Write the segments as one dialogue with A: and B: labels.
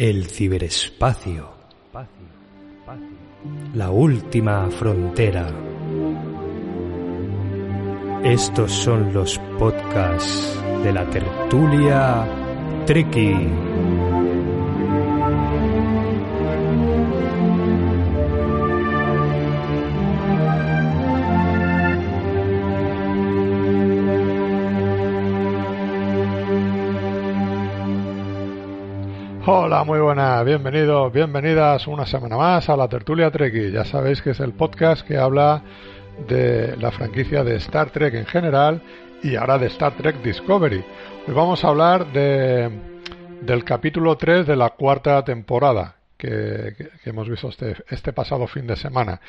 A: El ciberespacio. La última frontera. Estos son los podcasts de la tertulia Tricky.
B: Hola, muy buenas, bienvenidos, bienvenidas una semana más a la Tertulia Treki. Ya sabéis que es el podcast que habla de la franquicia de Star Trek en general y ahora de Star Trek Discovery. Hoy vamos a hablar de, del capítulo 3 de la cuarta temporada que, hemos visto este, este, pasado fin de semana.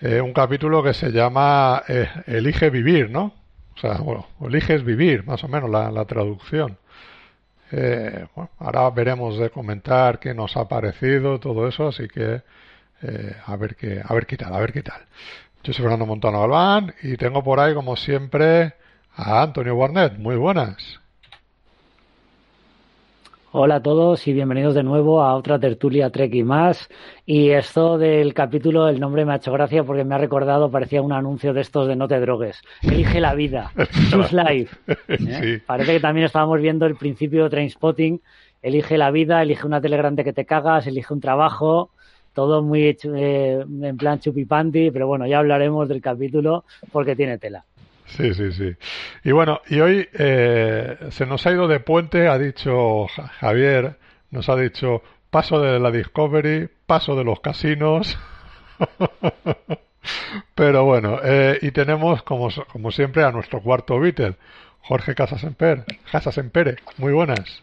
B: Eh, un capítulo que se llama eh, Elige vivir, ¿no? O sea, bueno, eliges vivir, más o menos la, la traducción. Eh, bueno, ahora veremos de comentar qué nos ha parecido todo eso, así que eh, a ver qué, a ver qué tal, a ver qué tal. Yo soy Fernando Montano Galván y tengo por ahí, como siempre, a Antonio Barnett. Muy buenas.
C: Hola a todos y bienvenidos de nuevo a otra tertulia Trek y más. Y esto del capítulo, el nombre me ha hecho gracia porque me ha recordado, parecía un anuncio de estos de no te drogues. Elige la vida. Choose life. ¿Eh? Parece que también estábamos viendo el principio de Trainspotting. Elige la vida, elige una tele grande que te cagas, elige un trabajo. Todo muy eh, en plan chupipandi, pero bueno, ya hablaremos del capítulo porque tiene tela.
B: Sí, sí, sí. Y bueno, y hoy eh, se nos ha ido de puente, ha dicho Javier, nos ha dicho paso de la Discovery, paso de los casinos. Pero bueno, eh, y tenemos como, como siempre a nuestro cuarto Beatle, Jorge Casasemper. Casasempere, muy buenas.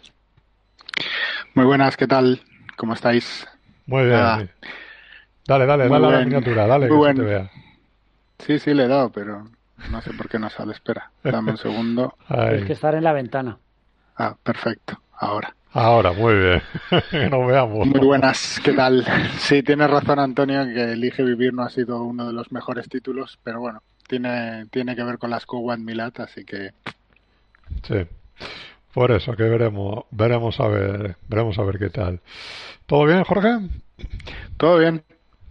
D: Muy buenas, ¿qué tal? ¿Cómo estáis?
B: Muy bien. Dale, dale, dale a la miniatura, dale, que se te vea.
D: Sí, sí, le he dado, pero no sé por qué no sale. Espera, dame un segundo.
C: Hay que estar en la ventana.
D: Ah, perfecto. Ahora.
B: Ahora, muy bien. que nos veamos.
D: Muy buenas, ¿qué tal? Sí, tienes razón, Antonio, que Elige Vivir no ha sido uno de los mejores títulos, pero bueno, tiene, tiene que ver con las Cowan Milat, así que.
B: Sí. Por eso que veremos, veremos a ver, veremos a ver qué tal. ¿Todo bien, Jorge?
D: Todo bien.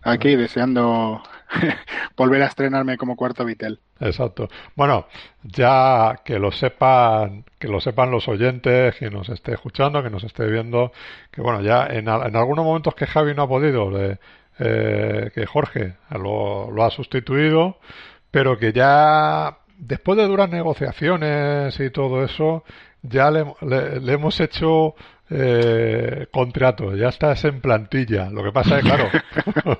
D: Aquí deseando volver a estrenarme como cuarto Vitel.
B: Exacto. Bueno, ya que lo sepan, que lo sepan los oyentes, que nos esté escuchando, que nos esté viendo, que bueno, ya en, en algunos momentos que Javi no ha podido, eh, que Jorge lo, ha sustituido, pero que ya después de duras negociaciones y todo eso, ya le, le hemos hecho eh, contrato, ya estás en plantilla. Lo que pasa es, claro,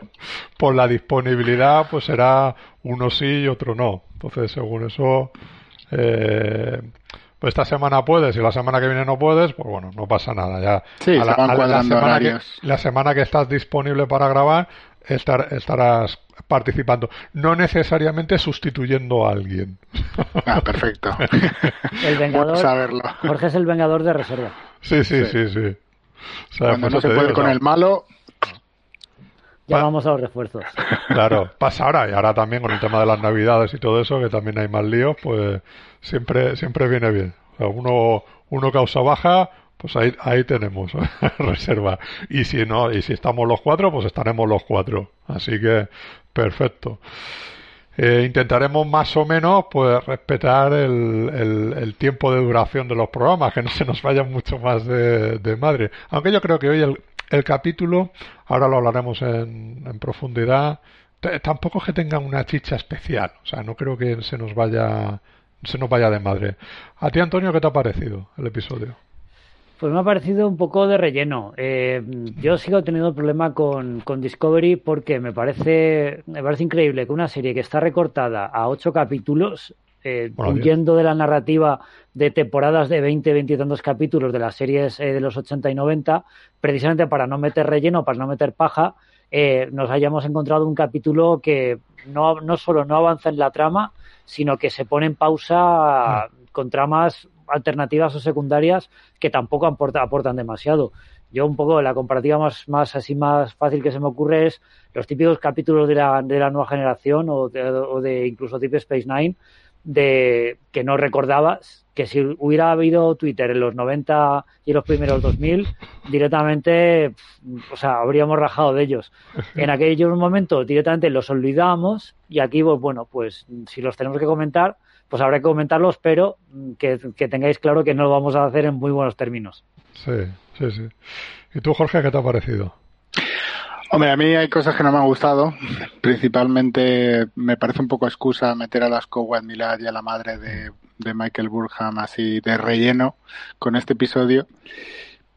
B: por la disponibilidad, pues será uno sí y otro no. Entonces, según eso, eh, pues esta semana puedes y la semana que viene no puedes, pues bueno, no pasa nada. Ya
D: sí, la,
B: semana que, la semana que estás disponible para grabar, estar, estarás participando, no necesariamente sustituyendo a alguien.
D: Ah, perfecto.
C: el vengador, saberlo. Jorge es el vengador de reserva.
B: Sí, sí, sí, sí.
D: Cuando no se puede con el malo,
C: ya vamos a los refuerzos.
B: Claro, pasa ahora y ahora también con el tema de las navidades y todo eso, que también hay más líos, pues siempre siempre viene bien. uno uno causa baja, pues ahí ahí tenemos reserva. Y si no y si estamos los cuatro, pues estaremos los cuatro. Así que perfecto. Eh, intentaremos más o menos pues respetar el, el, tiempo de duración de los programas, que no se nos vaya mucho más de, de madre. Aunque yo creo que hoy el, el capítulo, ahora lo hablaremos en, en profundidad, tampoco es que tenga una chicha especial, o sea, no creo que se nos vaya se nos vaya de madre. ¿A ti, Antonio, qué te ha parecido el episodio?
C: Pues me ha parecido un poco de relleno. Eh, yo sigo teniendo problema con, con, Discovery porque me parece, me parece increíble que una serie que está recortada a ocho capítulos eh, huyendo de la narrativa de temporadas de 20, 20 y tantos capítulos de las series eh, de los 80 y 90, precisamente para no meter relleno, para no meter paja, eh, nos hayamos encontrado un capítulo que no, no solo no avanza en la trama, sino que se pone en pausa mm. con tramas alternativas o secundarias que tampoco aportan demasiado. Yo un poco la comparativa más, más así más fácil que se me ocurre es los típicos capítulos de la, de la nueva generación o de, de incluso tipo Space Nine de que no recordabas que si hubiera habido Twitter en los 90 y los primeros 2000 directamente o sea habríamos rajado de ellos en aquellos momentos directamente los olvidamos y aquí pues bueno pues si los tenemos que comentar pues habrá que comentarlos pero que, que tengáis claro que no lo vamos a hacer en muy buenos términos
B: sí sí sí y tú Jorge qué te ha parecido
D: Hombre, a mí hay cosas que no me han gustado. Principalmente me parece un poco excusa meter a las Coward Milad y a la madre de, Michael Burham así de relleno con este episodio.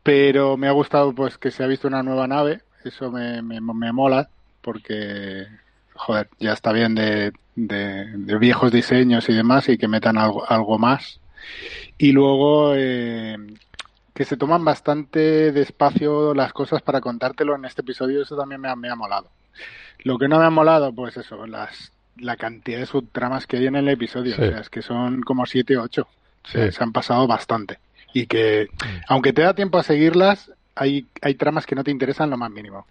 D: Pero me ha gustado pues que se ha visto una nueva nave. Eso me, me, mola porque, joder, ya está bien de, de, viejos diseños y demás y que metan algo, algo más. Y luego eh, que se toman bastante despacio las cosas para contártelo en este episodio, eso también me ha, me ha molado. Lo que no me ha molado, pues eso, las, la cantidad de subtramas que hay en el episodio, o sea, es que son como siete o ocho, se han pasado bastante. Y que, aunque te da tiempo a seguirlas, hay, hay tramas que no te interesan lo más mínimo.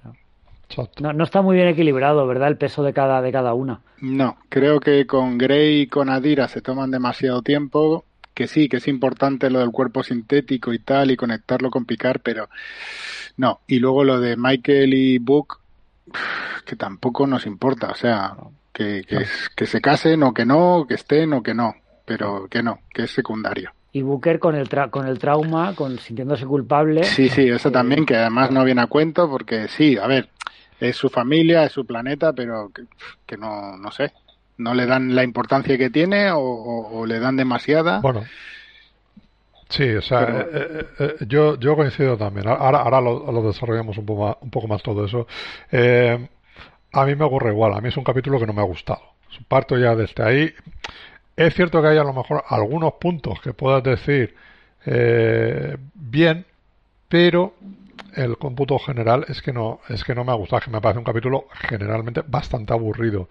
C: No, no, está muy bien equilibrado, ¿verdad? El peso de cada, de cada una.
D: No, creo que con Grey y con Adira se toman demasiado tiempo que sí, que es importante lo del cuerpo sintético y tal, y conectarlo con Picard, pero no. Y luego lo de Michael y Book, que tampoco nos importa, o sea, que, que, se casen o que no, que estén o que no, pero que no, que es secundario.
C: Y Booker con el, con el trauma, con sintiéndose culpable.
D: Sí, sí, eso eh, también, que además no viene a cuento, porque sí, a ver, es su familia, es su planeta, pero que, que no, no sé, no le dan la importancia que tiene o, le dan demasiada.
B: Bueno. Sí, o sea, eh, eh, eh, yo, yo coincido también. Ahora, ahora lo, desarrollamos un poco, más, un poco más todo eso. a mí me ocurre igual. A mí es un capítulo que no me ha gustado. Parto ya desde ahí. Es cierto que hay a lo mejor algunos puntos que puedas decir bien, pero el cómputo general es que no es que no me ha gustado, que me parece un capítulo generalmente bastante aburrido.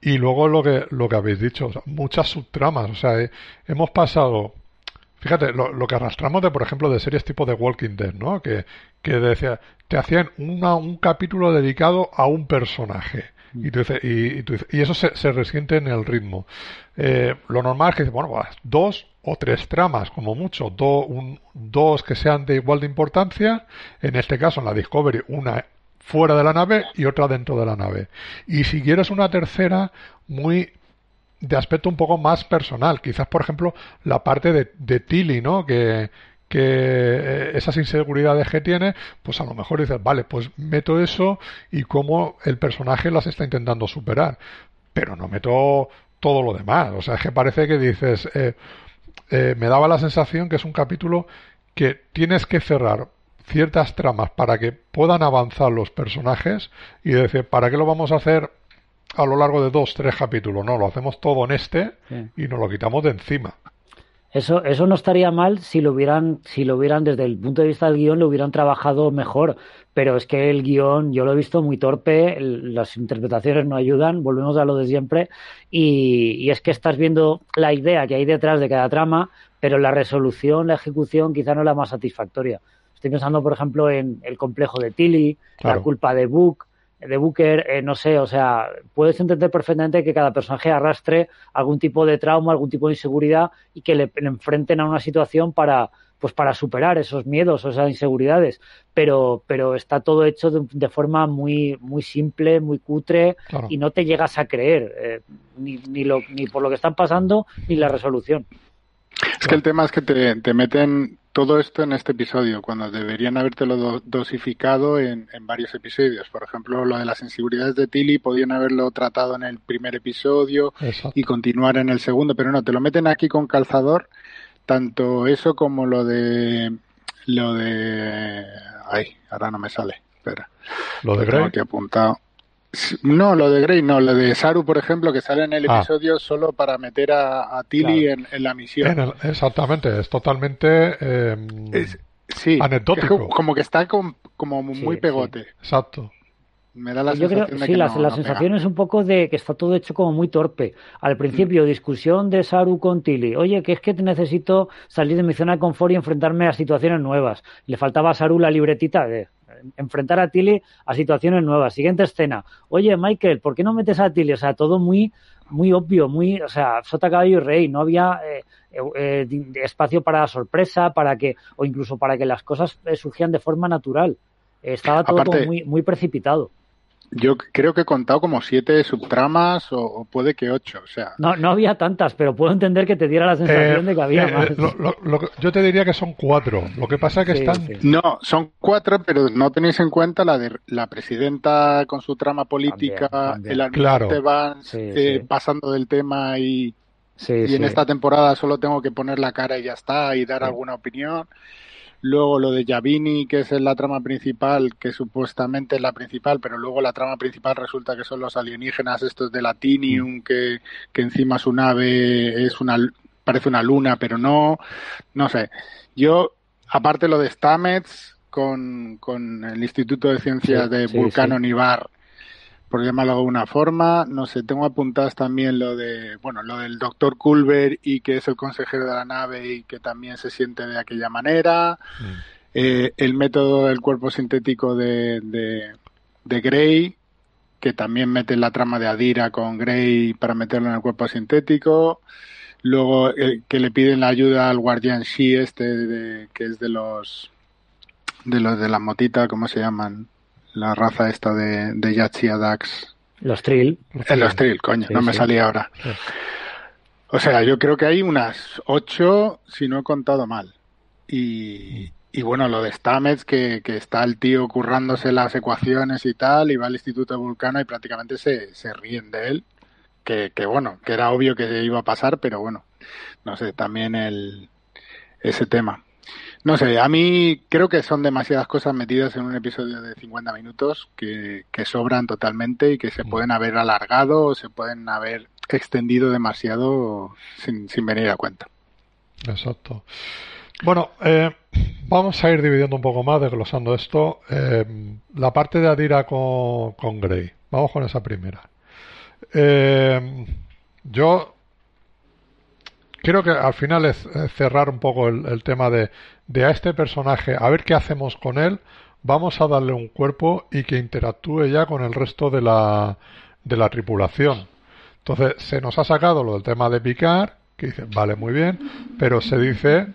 B: Y luego lo que, lo que habéis dicho, muchas subtramas. O sea, hemos pasado. Fíjate, lo, lo, que arrastramos de, por ejemplo, de series tipo de Walking Dead, ¿no? Que, que decía, te hacían una, un capítulo dedicado a un personaje. Mm. Y, tú dices, y, y, eso se, se, resiente en el ritmo. Eh, lo normal es que, bueno, pues, dos o tres tramas, como mucho, do, un, dos que sean de igual de importancia. En este caso, en la Discovery, una fuera de la nave y otra dentro de la nave. Y si quieres una tercera, muy de aspecto un poco más personal, quizás por ejemplo la parte de, de Tilly, ¿no? Que, que eh, esas inseguridades que tiene, pues a lo mejor dices, vale, pues meto eso y cómo el personaje las está intentando superar, pero no meto todo lo demás, o sea, es que parece que dices, eh, eh, me daba la sensación que es un capítulo que tienes que cerrar ciertas tramas para que puedan avanzar los personajes y decir, ¿para qué lo vamos a hacer a lo largo de dos, tres capítulos? No, lo hacemos todo en este y nos lo quitamos de encima.
C: Eso, eso no estaría mal si lo hubieran, si lo hubieran desde el punto de vista del guion, lo hubieran trabajado mejor. Pero es que el guion, yo lo he visto muy torpe, las interpretaciones no ayudan, volvemos a lo de siempre. Y, y es que estás viendo la idea que hay detrás de cada trama, pero la resolución, la ejecución quizá no es la más satisfactoria. Estoy pensando, por ejemplo, en el complejo de Tilly, la culpa de Book, de Booker, eh, no sé, o sea, puedes entender perfectamente que cada personaje arrastre algún tipo de trauma, algún tipo de inseguridad y que le, enfrenten a una situación para, pues para superar esos miedos o esas inseguridades. Pero, pero está todo hecho de, forma muy, muy simple, muy cutre y no te llegas a creer eh, ni, ni, lo, ni por lo que están pasando ni la resolución.
D: Es que el tema es que te, te meten todo esto en este episodio, cuando deberían habértelo dosificado en, varios episodios. Por ejemplo, lo de las inseguridades de Tilly podían haberlo tratado en el primer episodio y continuar en el segundo, pero no, te lo meten aquí con calzador, tanto eso como lo de lo de ay, ahora no me sale. Espera.
B: Lo de Grey.
D: apuntado. No, lo de Grey no, lo de Saru, por ejemplo, que sale en el ah. episodio solo para meter a, Tilly en, la misión.
B: exactamente, es totalmente eh,
D: sí,
B: anecdótico.
D: como que está como muy pegote.
B: exacto.
D: Me da la Yo creo,
C: sí, la, sensación es un poco de que está todo hecho como muy torpe. Al principio, mm. discusión de Saru con Tilly. Oye, que es que necesito salir de mi zona de confort y enfrentarme a situaciones nuevas. Le faltaba a Saru la libretita de enfrentar a Tilly a situaciones nuevas. Siguiente escena. Oye, Michael, ¿por qué no metes a Tilly? O sea, todo muy muy obvio, muy, o sea, sota caballo y rey, no había eh, eh, espacio para sorpresa, para que, o incluso para que las cosas eh, surgieran de forma natural. Estaba todo muy, muy precipitado.
D: Yo creo que he contado como siete subtramas o, puede que ocho, o sea.
C: No, no había tantas, pero puedo entender que te diera la sensación de que había eh, más.
B: yo te diría que son cuatro. Lo que pasa es que están.
D: No, son cuatro, pero no tenéis en cuenta la de la presidenta con su trama política, el almirante claro. Eh, pasando del tema y, y en esta temporada solo tengo que poner la cara y ya está y dar alguna opinión. Luego lo de Yavini, que es la trama principal, que supuestamente es la principal, pero luego la trama principal resulta que son los alienígenas estos de Latinium, mm. que, que encima su nave es una parece una luna, pero no, no sé. Yo, aparte lo de Stamets con, con el Instituto de Ciencias de Vulcano Nivar, por llamarlo de alguna forma. No sé, tengo apuntadas también lo de, bueno, lo del doctor Culver y que es el consejero de la nave y que también se siente de aquella manera. Mm. Eh, el método del cuerpo sintético de, de, de Gray, que también mete la trama de Adira con Gray para meterlo en el cuerpo sintético. Luego eh, que le piden la ayuda al guardián Shi este, de, que es de los de los de la motita, ¿cómo se llaman? La raza esta de, de Yachia Dax.
C: Los Trill.
D: Eh, los Trill, coño, no me salía ahora. O sea, yo creo que hay unas ocho, si no he contado mal. Y, y bueno, lo de Stamets, que, que, está el tío currándose las ecuaciones y tal, y va al Instituto de Vulcano y prácticamente se, se ríen de él. Que, que bueno, que era obvio que iba a pasar, pero bueno, no sé, también el, ese tema. No sé, a mí creo que son demasiadas cosas metidas en un episodio de 50 minutos que, sobran totalmente y que se mm. pueden haber alargado o se pueden haber extendido demasiado sin, sin venir a cuenta.
B: Exacto. Bueno, eh, vamos a ir dividiendo un poco más, desglosando esto. Eh, la parte de Adira con, con Grey. Vamos con esa primera. Eh, yo creo que al final es cerrar un poco el, tema de, de, a este personaje, a ver qué hacemos con él, vamos a darle un cuerpo y que interactúe ya con el resto de la, de la tripulación. Entonces se nos ha sacado lo del tema de picar, que dice, vale, muy bien, pero se dice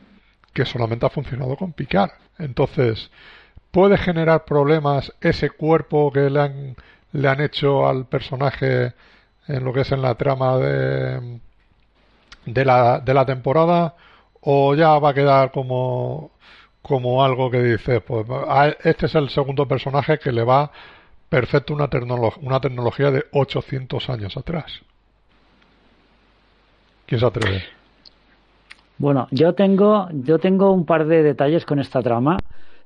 B: que solamente ha funcionado con picar. Entonces, ¿puede generar problemas ese cuerpo que le han, le han hecho al personaje en lo que es en la trama de de la, de la temporada o ya va a quedar como, como algo que dice, pues este es el segundo personaje que le va perfecto una, una tecnología de 800 años atrás. ¿Quién se atreve?
C: Bueno, yo tengo, yo tengo un par de detalles con esta trama.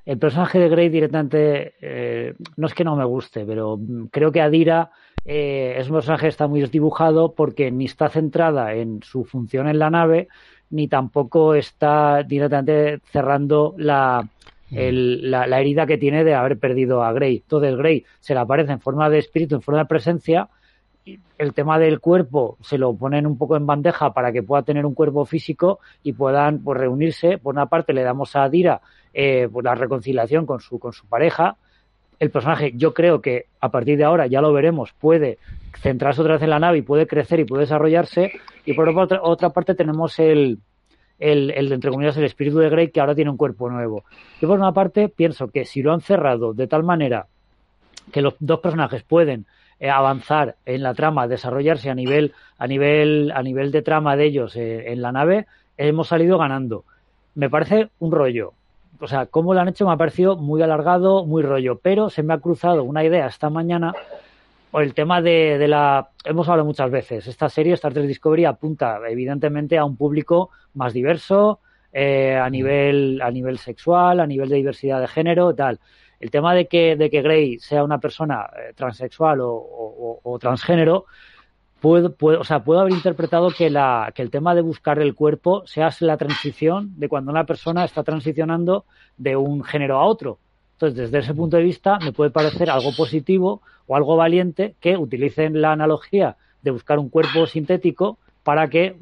C: El personaje de Grey directamente eh, no es que no me guste, pero creo que Adira eh, es un personaje que está muy desdibujado porque ni está centrada en su función en la nave, ni tampoco está directamente cerrando la, mm. la, herida que tiene de haber perdido a Grey. Entonces Grey se le aparece en forma de espíritu, en forma de presencia. El tema del cuerpo se lo ponen un poco en bandeja para que pueda tener un cuerpo físico y puedan pues, reunirse. Por una parte le damos a Adira eh, pues, la reconciliación con su, con su pareja el personaje, yo creo que a partir de ahora, ya lo veremos, puede centrarse otra vez en la nave y puede crecer y puede desarrollarse. Y por otra, otra parte tenemos el, el, el, entre comillas, el espíritu de Grey que ahora tiene un cuerpo nuevo. Yo por una parte pienso que si lo han cerrado de tal manera que los dos personajes pueden eh, avanzar en la trama, desarrollarse a nivel, a nivel, a nivel de trama de ellos eh, en la nave, hemos salido ganando. Me parece un rollo o sea, cómo lo han hecho me ha parecido muy alargado, muy rollo, pero se me ha cruzado una idea esta mañana o el tema de, la... Hemos hablado muchas veces, esta serie, Star Trek Discovery, apunta evidentemente a un público más diverso, eh, a, nivel, a nivel sexual, a nivel de diversidad de género, tal. el tema de que, de que Grey sea una persona eh, transexual o, transgénero, puedo, puedo, o sea, puedo haber interpretado que, la, que el tema de buscar el cuerpo sea la transición de cuando una persona está transicionando de un género a otro. Entonces, desde ese punto de vista, me puede parecer algo positivo o algo valiente que utilicen la analogía de buscar un cuerpo sintético para que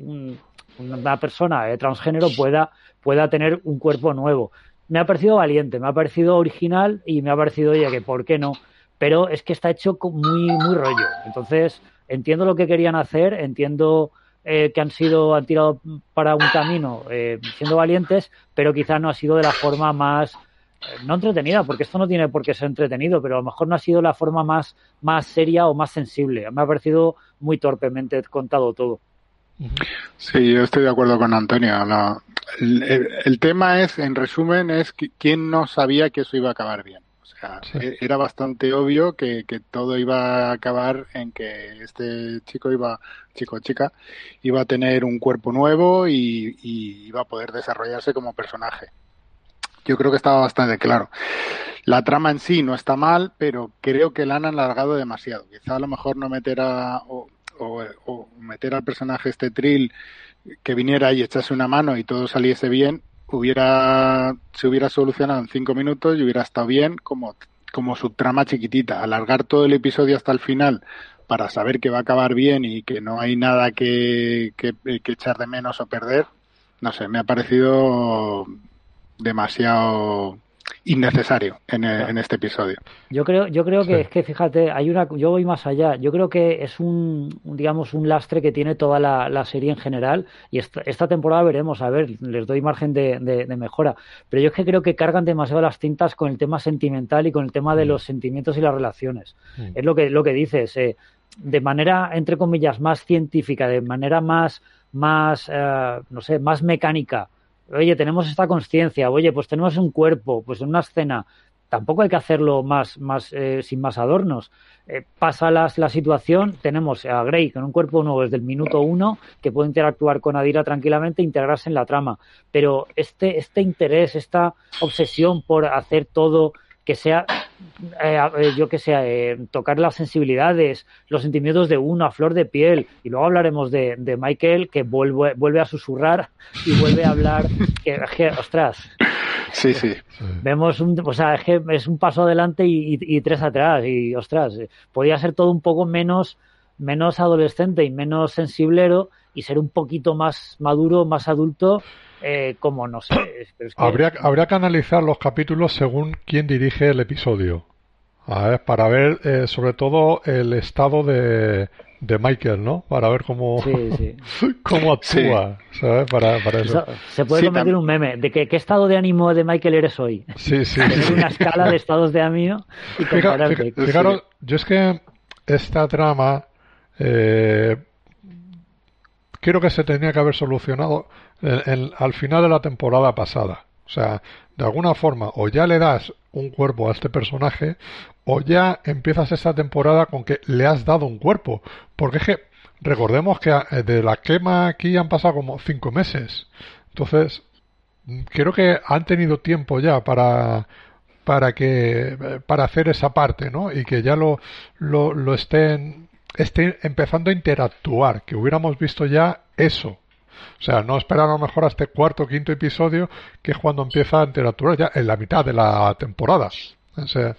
C: una persona eh, transgénero pueda, pueda tener un cuerpo nuevo. Me ha parecido valiente, me ha parecido original y me ha parecido, oye, que por qué no. Pero es que está hecho muy, muy rollo. Entonces, entiendo lo que querían hacer, entiendo eh, que han sido, han tirado para un camino eh, siendo valientes, pero quizá no ha sido de la forma más no entretenida, porque esto no tiene por qué ser entretenido, pero a lo mejor no ha sido la forma más, más seria o más sensible. Me ha parecido muy torpemente contado todo.
D: Sí, yo estoy de acuerdo con Antonio. el, tema es, en resumen, es quién no sabía que eso iba a acabar bien. O sea, e, era bastante obvio que, todo iba a acabar en que este chico iba, chico o chica, iba a tener un cuerpo nuevo y iba a poder desarrollarse como personaje yo creo que estaba bastante claro. La trama en sí no está mal, pero creo que la han alargado demasiado. Quizá a lo mejor no meter a, o, meter al personaje este Trill que viniera y echase una mano y todo saliese bien, hubiera, se hubiera solucionado en cinco minutos y hubiera estado bien como, como su trama chiquitita. Alargar todo el episodio hasta el final para saber que va a acabar bien y que no hay nada que, que, que echar de menos o perder, no sé, me ha parecido demasiado innecesario en, en, este episodio.
C: Yo creo, yo creo que es que fíjate, hay una, yo voy más allá. Yo creo que es un, digamos, un lastre que tiene toda la, serie en general y esta, esta, temporada veremos, a ver, les doy margen de, de, mejora. Pero yo es que creo que cargan demasiado las tintas con el tema sentimental y con el tema de mm. los sentimientos y las relaciones. Mm. Es lo que, lo que dices. Eh, de manera, entre comillas, más científica, de manera más, más, eh, no sé, más mecánica oye, tenemos esta conciencia, oye, pues tenemos un cuerpo, pues una escena, tampoco hay que hacerlo más, más eh, sin más adornos. Eh, pasa la, la, situación, tenemos a Grey con un cuerpo nuevo desde el minuto uno que puede interactuar con Adira tranquilamente e integrarse en la trama. Pero este, este interés, esta obsesión por hacer todo que sea, eh, eh, yo que sé, eh, tocar las sensibilidades, los sentimientos de uno a flor de piel. Y luego hablaremos de, de Michael que vuelve, vuelve a susurrar y vuelve a hablar. Que, ostras.
D: Sí, sí.
C: Vemos un, o sea, es que es un paso adelante y, y, tres atrás. Y ostras, podría ser todo un poco menos, menos adolescente y menos sensiblero y ser un poquito más maduro, más adulto eh, como no sé.
B: habría, habría que analizar los capítulos según quién dirige el episodio. para ver eh, sobre todo el estado de, de Michael, ¿no? Para ver cómo, cómo actúa, ¿sabes? Para, para eso.
C: Se puede convertir un meme de que, qué estado de ánimo de Michael eres hoy.
B: Sí, sí.
C: una escala de estados de ánimo y
B: Fijaros, yo es que esta trama eh, creo que se tenía que haber solucionado al final de la temporada pasada. O sea, de alguna forma, o ya le das un cuerpo a este personaje, o ya empiezas esta temporada con que le has dado un cuerpo. Porque es que, recordemos que eh, de la quema aquí han pasado como cinco meses. Entonces, creo que han tenido tiempo ya para para que para hacer esa parte, ¿no? Y que ya lo, lo, lo estén, estén empezando a interactuar, que hubiéramos visto ya eso o sea, no esperar a lo mejor a este cuarto o quinto episodio, que es cuando empieza a interactuar ya en la mitad de la temporada. O sea,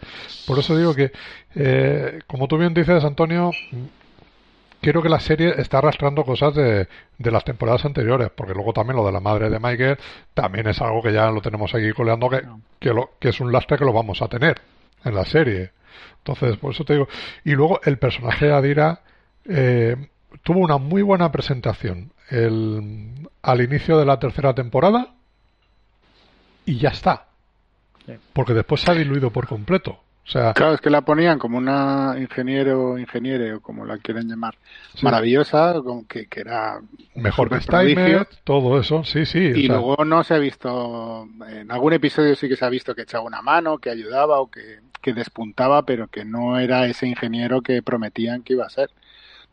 B: por eso digo que, eh, como tú bien dices, Antonio, quiero que la serie está arrastrando cosas de, de, las temporadas anteriores, porque luego también lo de la madre de Michael también es algo que ya lo tenemos aquí coleando, que, que, lo, que es un lastre que lo vamos a tener en la serie. Entonces, por eso te digo. Y luego el personaje de Adira eh, tuvo una muy buena presentación el, al inicio de la tercera temporada y ya está. Porque después se ha diluido por completo. O sea,
D: claro, es que la ponían como una ingeniero, ingeniere o como la quieren llamar, maravillosa, que, que era
B: mejor que Steinmetz, todo eso, sí, sí.
D: Y luego no se ha visto, en algún episodio sí que se ha visto que echaba una mano, que ayudaba o que, que despuntaba, pero que no era ese ingeniero que prometían que iba a ser.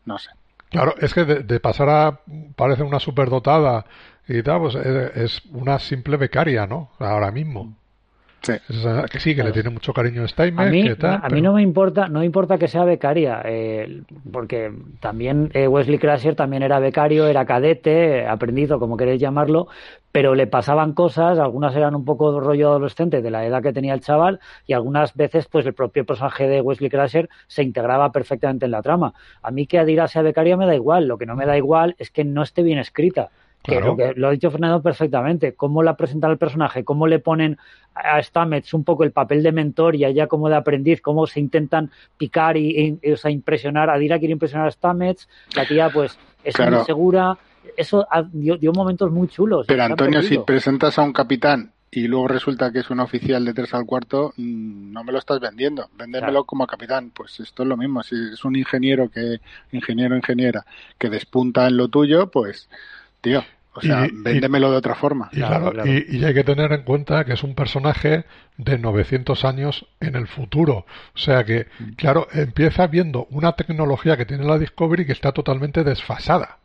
D: No sé.
B: Claro, es que de, pasar a parece una superdotada y tal, pues es, una simple becaria, ¿no? Ahora mismo. Que sí, que le tiene mucho cariño a Steinmetz.
C: A mí,
B: tal,
C: a mí no me importa, no importa que sea becaria, eh, porque también eh, Wesley Crusher también era becario, era cadete, aprendido, como queréis llamarlo, pero le pasaban cosas, algunas eran un poco rollo adolescente de la edad que tenía el chaval, y algunas veces pues el propio personaje de Wesley Crusher se integraba perfectamente en la trama. A mí que Adira sea becaria me da igual, lo que no me da igual es que no esté bien escrita. Que lo, que lo ha dicho Fernando perfectamente, cómo la presentan el personaje, cómo le ponen a Stamets un poco el papel de mentor y a ella como de aprendiz, cómo se intentan picar y, o sea, impresionar, Adira quiere impresionar a Stamets, la tía pues es insegura, eso dio, dio, momentos muy chulos.
D: Pero Antonio, si presentas a un capitán y luego resulta que es un oficial de tres al cuarto, mm, no me lo estás vendiendo. Véndemelo como capitán. Pues esto es lo mismo. Si es un ingeniero que, ingeniero, ingeniera, que despunta en lo tuyo, pues, tío, o sea, véndemelo de otra forma.
B: Y, claro, Y, hay que tener en cuenta que es un personaje de 900 años en el futuro. O sea que, mm. claro, empieza viendo una tecnología que tiene la Discovery que está totalmente desfasada.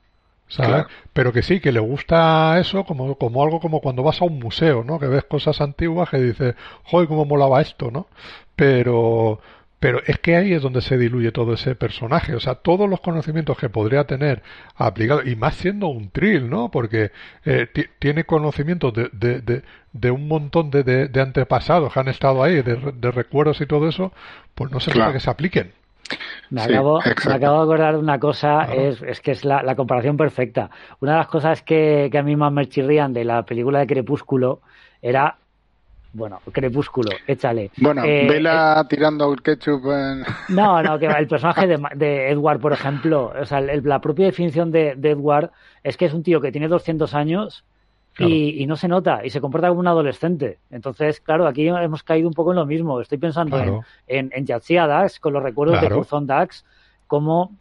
B: ¿sabes? Pero que sí, que le gusta eso como, como algo como cuando vas a un museo, ¿no? Que ves cosas antiguas que dices, joder, cómo molaba esto, ¿no? Pero, pero es que ahí es donde se diluye todo ese personaje. O sea, todos los conocimientos que podría tener aplicado, y más siendo un trill, ¿no? Porque eh, tiene conocimientos de, de, de, un montón de, de, antepasados que han estado ahí, de, recuerdos y todo eso, pues no se claro. que se apliquen.
C: Me, acabo, me acabo de acordar de una cosa, es, es, que es la, la, comparación perfecta. Una de las cosas que, que a mí más me chirrían de la película de Crepúsculo era bueno, Crepúsculo, échale.
D: Bueno, eh, vela eh, tirando el ketchup. En...
C: No, no, que el personaje de, de Edward, por ejemplo, o sea, la propia definición de, de, Edward es que es un tío que tiene 200 años y, y, no se nota y se comporta como un adolescente. Entonces, claro, aquí hemos caído un poco en lo mismo. Estoy pensando en, en, en Dax, con los recuerdos de Curzon Dax, como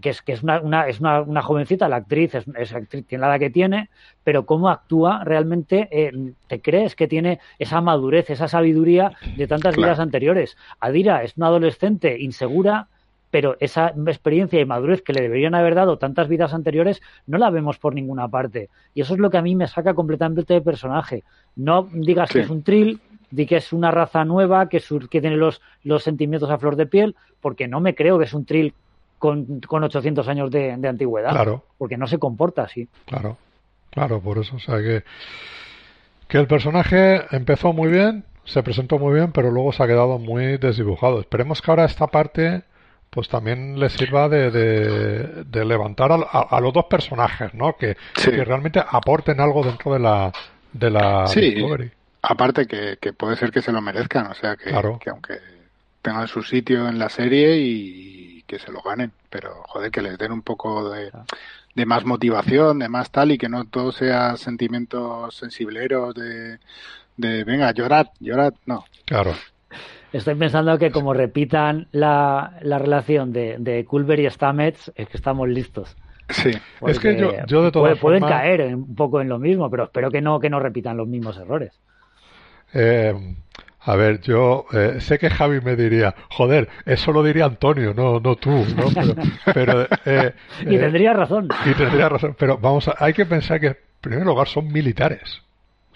C: que es, que es, una, una es una, una, jovencita, la actriz, es, es, actriz, tiene la edad que tiene, pero cómo actúa realmente, eh, te crees que tiene esa madurez, esa sabiduría de tantas vidas anteriores. Adira es una adolescente insegura, pero esa experiencia y madurez que le deberían haber dado tantas vidas anteriores no la vemos por ninguna parte. Y eso es lo que a mí me saca completamente de personaje. No digas que es un trill, di que es una raza nueva, que, que tiene los, los sentimientos a flor de piel, porque no me creo que es un trill con, con 800 años de, antigüedad.
B: Claro.
C: Porque no se comporta así.
B: Claro, claro, por eso. O sea que, que el personaje empezó muy bien, se presentó muy bien, pero luego se ha quedado muy desdibujado. Esperemos que ahora esta parte pues también le sirva de, de, levantar a, los dos personajes, ¿no? Que, que, realmente aporten algo dentro de la, de la
D: sí. Aparte que, que, puede ser que se lo merezcan, o sea que, que aunque tengan su sitio en la serie y, que se lo ganen, pero joder, que les den un poco de, de más motivación, de más tal, y que no todo sea sentimientos sensibleros de, de venga, llorad, llorad, no.
B: Claro.
C: Estoy pensando que como repitan la, la relación de, de Culver y Stamets, es que estamos listos.
D: Sí,
B: es que yo, yo de todas
C: pueden caer un poco en lo mismo, pero espero que no que no repitan los mismos errores.
B: Eh, a ver, yo eh, sé que Javi me diría, joder, eso lo diría Antonio, no, no tú, ¿no? Pero,
C: eh, y eh, tendría razón.
B: Y tendría razón, pero vamos, a, hay que pensar que, en primer lugar, son militares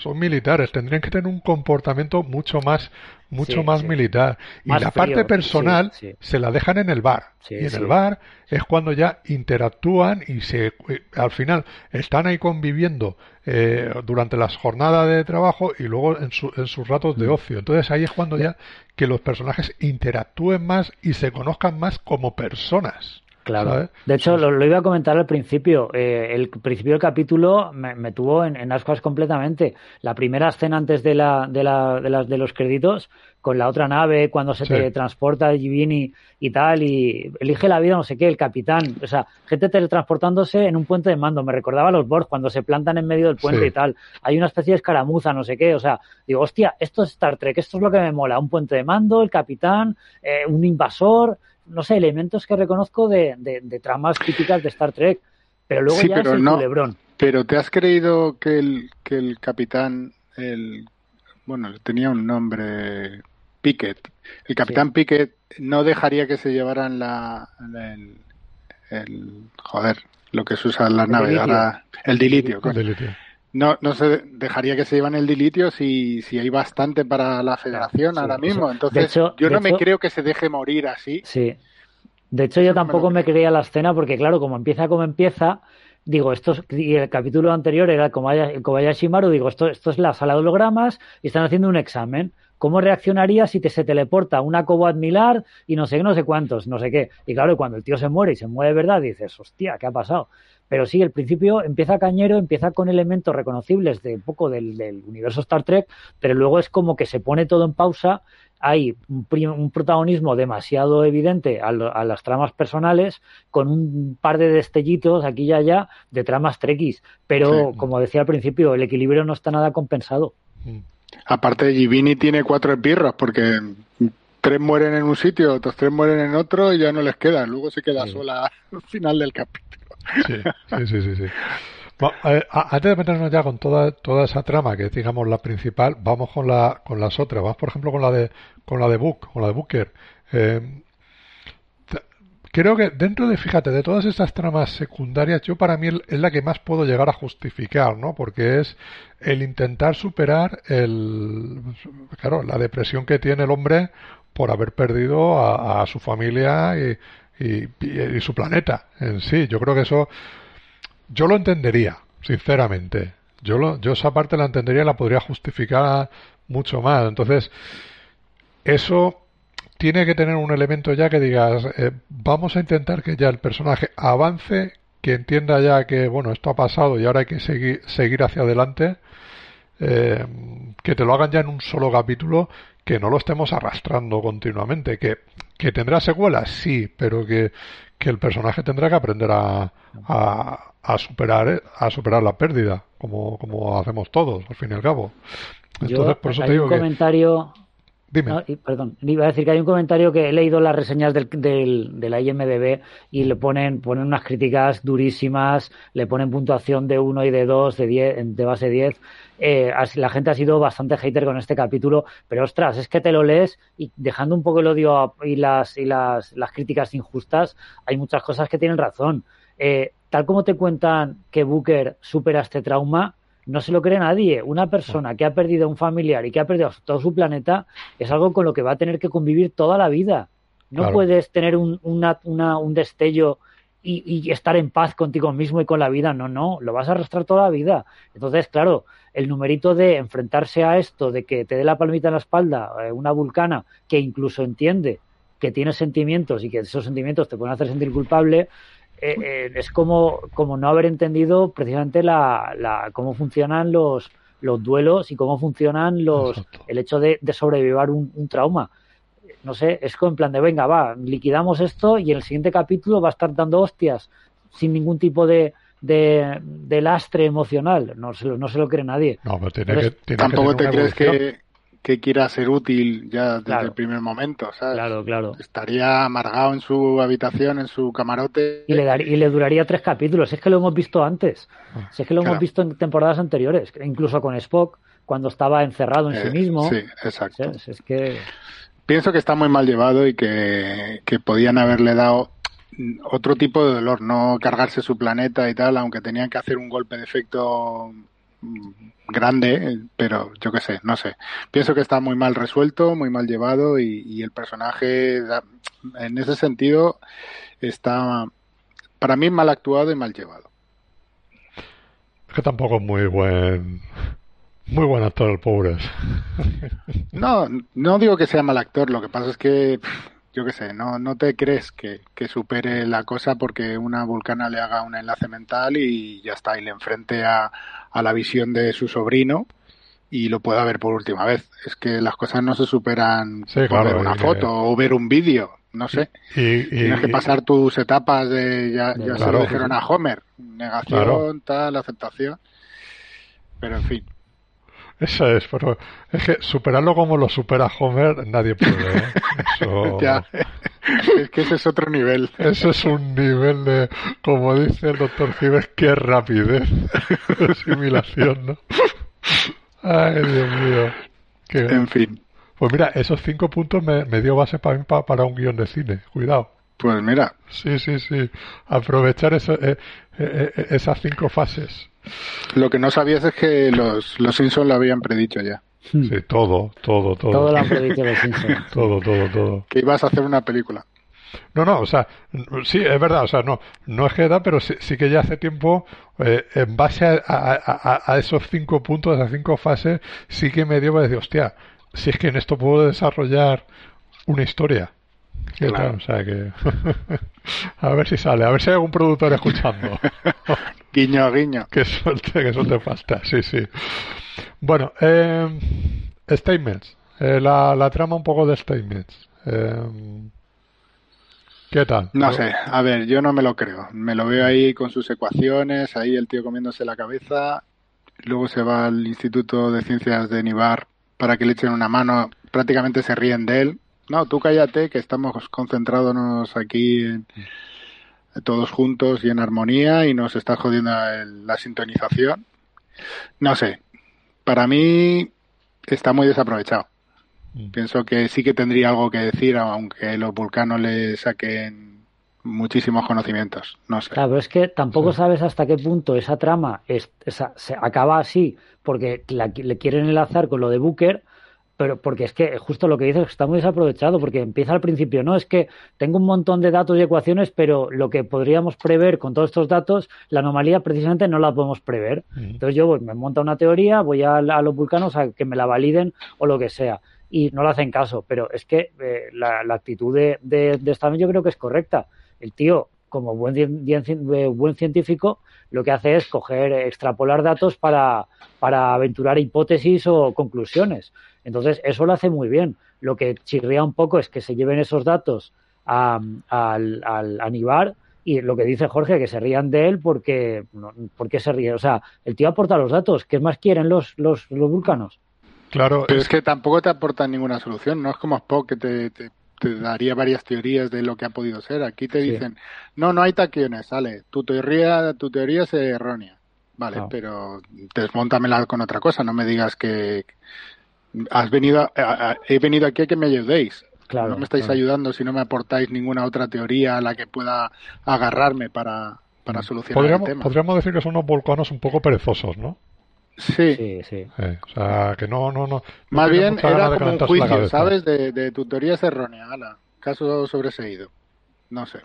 B: son militares, tendrían que tener un comportamiento mucho más, mucho más militar. Y la parte personal se la dejan en el bar. y en el bar es cuando ya interactúan y se, eh, al final están ahí conviviendo eh, durante las jornadas de trabajo y luego en, en sus ratos de mm. ocio. Entonces ahí es cuando ya que los personajes interactúen más y se conozcan más como personas.
C: Claro. De hecho, lo, iba a comentar al principio. Eh, el principio del capítulo me, tuvo en, ascuas completamente. La primera escena antes de, la, de, la, de, las, de los créditos, con la otra nave, cuando se te transporta Givini y tal, y elige la vida, no sé qué, el capitán. O sea, gente teletransportándose en un puente de mando. Me recordaba a los Borg cuando se plantan en medio del puente y tal. Hay una especie de escaramuza, no sé qué. O sea, digo, hostia, esto es Star Trek, esto es lo que me mola. Un puente de mando, el capitán, eh, un invasor no sé, elementos que reconozco de, de, tramas típicas de Star Trek, pero luego ya es el no, culebrón.
D: Pero ¿te has creído que el, que el capitán, el, bueno, tenía un nombre, Pickett, el capitán Pickett no dejaría que se llevaran la, el, el, joder, lo que se usa en las naves, ahora, el dilitio, no, no se dejaría que se llevan el dilitio si, si hay bastante para la federación ahora mismo. Entonces, yo no me creo que se deje morir así.
C: Sí. De hecho, yo tampoco me, creía la escena porque, claro, como empieza como empieza, digo, esto y el capítulo anterior era como Kobayashi Maru, digo, esto, esto es la sala de hologramas y están haciendo un examen. ¿Cómo reaccionaría si te, se teleporta una Cobo Milar y no sé qué, no sé cuántos, no sé qué? Y claro, cuando el tío se muere y se muere de verdad, dices, hostia, ¿qué ha pasado? Pero sí, el principio empieza cañero, empieza con elementos reconocibles de un poco del, universo Star Trek, pero luego es como que se pone todo en pausa hay un, protagonismo demasiado evidente a, las tramas personales con un par de destellitos aquí y allá de tramas trekkies. Pero, como decía al principio, el equilibrio no está nada compensado.
D: Mm. Aparte, Givini tiene cuatro espirros porque tres mueren en un sitio, otros tres mueren en otro y ya no les queda. Luego se queda sola al final del capítulo.
B: Sí, sí, sí, sí. antes de meternos ya con toda, toda esa trama, que es digamos la principal, vamos con la con las otras. Vamos, por ejemplo, con la de con la de Book, con la de Booker. Eh, creo que dentro de, fíjate, de todas estas tramas secundarias, yo para mí es la que más puedo llegar a justificar, ¿no? Porque es el intentar superar el, claro, la depresión que tiene el hombre por haber perdido a, a su familia y, y, su planeta en sí. Yo creo que eso yo lo entendería, sinceramente. Yo, lo, yo esa parte la entendería y la podría justificar mucho más. Entonces, eso tiene que tener un elemento ya que digas, eh, vamos a intentar que ya el personaje avance, que entienda ya que, bueno, esto ha pasado y ahora hay que seguir, seguir hacia adelante, eh, que te lo hagan ya en un solo capítulo que no lo estemos arrastrando continuamente, que, que tendrá secuelas, sí, pero que, que el personaje tendrá que aprender a, a, superar a superar la pérdida, como, como hacemos todos, al fin y al cabo.
C: Entonces, por eso te digo un comentario... Dime. perdón, iba a decir que hay un comentario que he leído las reseñas del, del, de la IMDB y le ponen, ponen unas críticas durísimas, le ponen puntuación de 1 y de 2, de, 10, de base 10 eh, la gente ha sido bastante hater con este capítulo, pero ostras, es que te lo lees y dejando un poco el odio y las, y las, las críticas injustas, hay muchas cosas que tienen razón. Eh, tal como te cuentan que Booker supera este trauma, no se lo cree nadie. Una persona que ha perdido a un familiar y que ha perdido todo su planeta es algo con lo que va a tener que convivir toda la vida. No puedes tener un, una, un destello y, y, estar en paz contigo mismo y con la vida. No, no, lo vas a arrastrar toda la vida. Entonces, claro, el numerito de enfrentarse a esto, de que te dé la palmita en la espalda eh, una vulcana que incluso entiende que tiene sentimientos y que esos sentimientos te pueden hacer sentir culpable, eh, eh, es como, como no haber entendido precisamente la, la, cómo funcionan los, los duelos y cómo funcionan los el hecho de, de sobrevivir un, un, trauma. No sé, es como en plan de venga, va, liquidamos esto y en el siguiente capítulo va a estar dando hostias sin ningún tipo de, de, lastre emocional. No se, lo, no se lo cree nadie.
D: tampoco te crees que, quiera ser útil ya desde el primer momento,
C: Claro, claro.
D: Estaría amargado en su habitación, en su camarote.
C: Y le, y le duraría tres capítulos. Es que lo hemos visto antes. Ah, es que lo hemos visto en temporadas anteriores. Incluso con Spock, cuando estaba encerrado en sí eh, mismo.
D: Sí, exacto.
C: Es, que...
D: Pienso que está muy mal llevado y que, que podían haberle dado otro tipo de dolor, no cargarse su planeta y tal, aunque tenían que hacer un golpe de efecto grande, pero yo qué sé, no sé. Pienso que está muy mal resuelto, muy mal llevado y, el personaje en ese sentido está para mí mal actuado y mal llevado.
B: Es que tampoco es muy buen muy buen actor el pobre.
D: No, no digo que sea mal actor, lo que pasa es que yo qué sé, no, no te crees que, supere la cosa porque una vulcana le haga un enlace mental y ya está, y le enfrente a, a la visión de su sobrino y lo pueda ver por última vez. Es que las cosas no se superan por ver una foto o ver un vídeo, no sé. Tienes que pasar tus etapas de, ya, ya se lo dijeron a Homer, negación, tal, aceptación. Pero en fin.
B: Eso es, pero es que superarlo como lo supera Homer, nadie puede. ¿eh? Eso...
D: es que ese es otro nivel.
B: Ese es un nivel de, como dice el doctor Gives, qué rapidez de asimilación, ¿no? Ay, Dios mío.
D: En fin.
B: Pues mira, esos cinco puntos me, me dio base para, para un guion de cine. Cuidado.
D: Pues mira.
B: Sí, sí, sí. Aprovechar eso, eh, eh, esas cinco fases.
D: Lo que no sabías es que los, los Simpsons lo habían predicho ya.
B: Sí, todo, todo, todo.
C: Todo lo han predicho los Simpsons.
B: todo, todo, todo.
D: Que ibas a hacer una película.
B: No, no, o sea, sí, es verdad, o sea, no, no es que da, pero sí, sí, que ya hace tiempo, eh, en base a, a, a, a, esos cinco puntos, a esas cinco fases, sí que me dio para decir, hostia, si es que en esto puedo desarrollar una historia. ¿Qué claro. O sea que. a ver si sale, a ver si hay algún productor escuchando.
D: guiño, guiño.
B: Qué suerte, qué suerte falta, sí, sí. Bueno, eh, statements. Eh, la, la, trama un poco de statements. Eh, ¿Qué tal?
D: No sé, a ver, yo no me lo creo. Me lo veo ahí con sus ecuaciones, ahí el tío comiéndose la cabeza. Luego se va al Instituto de Ciencias de Nibar para que le echen una mano. Prácticamente se ríen de él. No, tú cállate, que estamos concentrándonos aquí en, todos juntos y en armonía y nos está jodiendo el, la sintonización. No sé, para mí está muy desaprovechado. Mm. Pienso que sí que tendría algo que decir, aunque los vulcanos le saquen muchísimos conocimientos. No sé.
C: Claro, es que tampoco sí. sabes hasta qué punto esa trama es, esa, se acaba así porque la, le quieren enlazar con lo de Booker, pero porque es que justo lo que dices está muy desaprovechado, porque empieza al principio, no, es que tengo un montón de datos y ecuaciones, pero lo que podríamos prever con todos estos datos, la anomalía precisamente no la podemos prever. Uh -huh. Entonces yo pues, me monto una teoría, voy a, a, los vulcanos a que me la validen o lo que sea. Y no le hacen caso, pero es que eh, la, la, actitud de, de, de yo creo que es correcta. El tío, como buen, buen científico, lo que hace es coger, extrapolar datos para, para aventurar hipótesis o conclusiones. Entonces, eso lo hace muy bien. Lo que chirría un poco es que se lleven esos datos a, a, al, a Nibar y lo que dice Jorge, que se rían de él porque, porque se ríe. O sea, el tío aporta los datos. ¿Qué más quieren los, los, los vulcanos?
D: Claro, pero es que tampoco te aportan ninguna solución. No es como Spock que te, te, te daría varias teorías de lo que ha podido ser. Aquí te dicen, no, no hay taquiones, sale. Tu teoría, tu teoría es errónea. Vale, no. pero desmontamela con otra cosa. No me digas que has venido, a, a, he venido aquí a que me ayudéis. Claro, no me estáis claro. ayudando si no me aportáis ninguna otra teoría a la que pueda agarrarme para, para solucionar
B: podríamos,
D: el tema.
B: Podríamos decir que son unos volcanos un poco perezosos, ¿no?
D: Sí.
C: sí, sí.
B: Eh, o sea, que no, no, no.
D: Más no bien era como un juicio, ¿sabes? De, de tu teoría es errónea, ala. Caso sobreseído. No sé.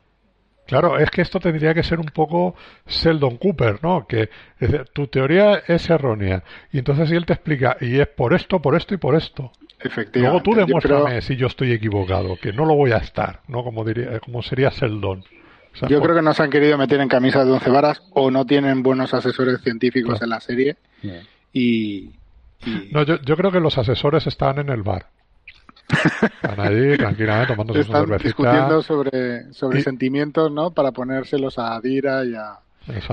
B: Claro, es que esto tendría que ser un poco Sheldon Cooper, ¿no? Que es decir, tu teoría es errónea. Y entonces si él te explica, y es por esto, por esto y por esto.
D: Efectivamente.
B: Luego tú demuéstrame pero... si yo estoy equivocado, que no lo voy a estar, ¿no? Como diría, como sería Sheldon.
D: O sea, yo por... creo que no se han querido meter en camisas de once varas o no tienen buenos asesores científicos claro. en la serie. Yeah. Y,
B: y, No, yo, yo creo que los asesores están en el bar. Están allí tranquilamente tomando su cervecita.
D: discutiendo sobre, sobre y... sentimientos, ¿no? Para ponérselos a Dira y a,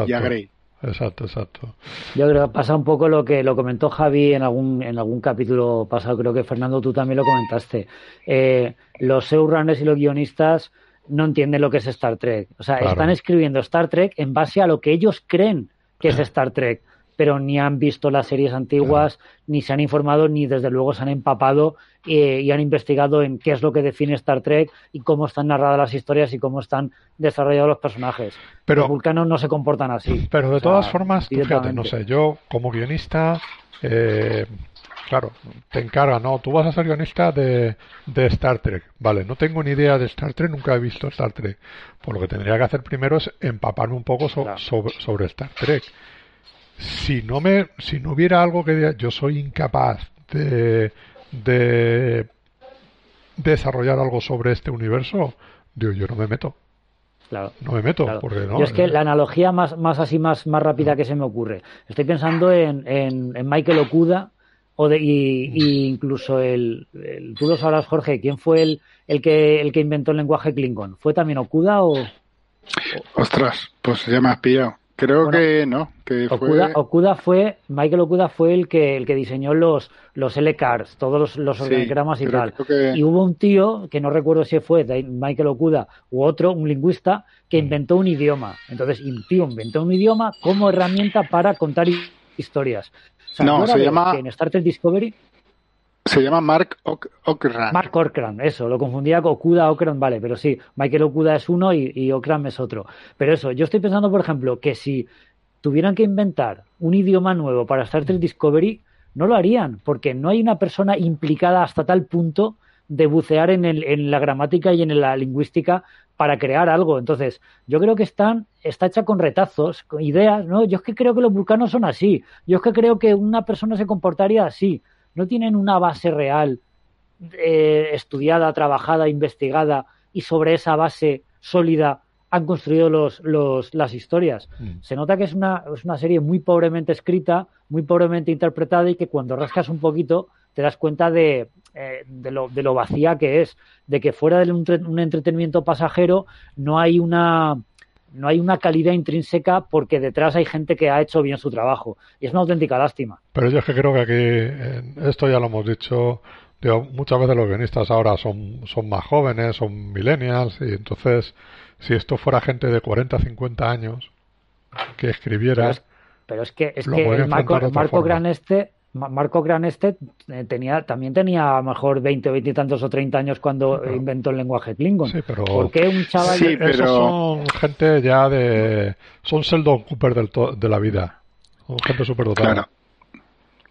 D: y a Grey.
B: Exacto, exacto.
C: Yo creo que pasa un poco lo que lo comentó Javi en algún en algún capítulo pasado, creo que Fernando tú también lo comentaste. Eh, los showrunners y los guionistas no entienden lo que es Star Trek. O sea, claro. están escribiendo Star Trek en base a lo que ellos creen que es Star Trek pero ni han visto las series antiguas, claro. ni se han informado, ni desde luego se han empapado eh, y han investigado en qué es lo que define Star Trek y cómo están narradas las historias y cómo están desarrollados los personajes.
B: Pero,
C: los vulcanos no se comportan así.
B: Pero de o sea, todas formas, fíjate, no sé, yo como guionista, eh, claro, te encarga, no, tú vas a ser guionista de, de Star Trek, vale, no tengo ni idea de Star Trek, nunca he visto Star Trek. Por lo que tendría que hacer primero es empaparme un poco so, claro. sobre, sobre Star Trek si no me si no hubiera algo que diga, yo soy incapaz de, de desarrollar algo sobre este universo digo yo no me meto.
C: Claro,
B: no me meto
C: claro.
B: porque no
C: yo es que la analogía más, más así más, más rápida que se me ocurre. Estoy pensando en, en, en Michael Okuda o de, y, y incluso el, el, tú lo sabrás Jorge quién fue el, el que el que inventó el lenguaje Klingon fue también Okuda o, o...
D: ostras pues ya me has pillado Creo bueno, que no. Que
C: Okuda,
D: fue...
C: Okuda, fue, Michael Okuda fue el que, el que diseñó los, los L-Cars, todos los, los sí, organigramas y tal. Que... Y hubo un tío, que no recuerdo si fue Michael Okuda u otro, un lingüista, que inventó un idioma. Entonces, el tío inventó un idioma como herramienta para contar historias.
D: O sea, no, se llama...
C: en Star Trek Discovery
D: se llama Mark Okrand.
C: Mark Okrand, eso, lo confundía con Okuda Okrand, vale, pero sí, Michael Okuda es uno y, y Okrand es otro. Pero eso, yo estoy pensando, por ejemplo, que si tuvieran que inventar un idioma nuevo para Star Trek Discovery, no lo harían, porque no hay una persona implicada hasta tal punto de bucear en, el, en la gramática y en la lingüística para crear algo. Entonces, yo creo que están, está hecha con retazos, con ideas, ¿no? Yo es que creo que los vulcanos son así. Yo es que creo que una persona se comportaría así. No tienen una base real, eh, estudiada, trabajada, investigada, y sobre esa base sólida han construido los, los, las historias. Mm. Se nota que es una, es una serie muy pobremente escrita, muy pobremente interpretada y que cuando rascas un poquito te das cuenta de, eh, de, lo, de lo vacía que es, de que fuera de un, un, entretenimiento pasajero no hay una no hay una calidad intrínseca porque detrás hay gente que ha hecho bien su trabajo y es una auténtica lástima.
B: Pero yo es que creo que aquí, esto ya lo hemos dicho, muchas veces los guionistas ahora son, son más jóvenes, son millennials y entonces si esto fuera gente de 40, 50 años que escribiera...
C: Pero es, que, es que Marco, Marco Graneste Marco Graneste eh, tenía, también tenía a lo mejor 20 o 20 y tantos o 30 años cuando inventó el lenguaje Klingon.
B: Sí, pero...
C: ¿Por qué un chaval...
B: Sí, pero... son gente ya de... Son Sheldon Cooper del de la vida. Son gente superdotada. Claro.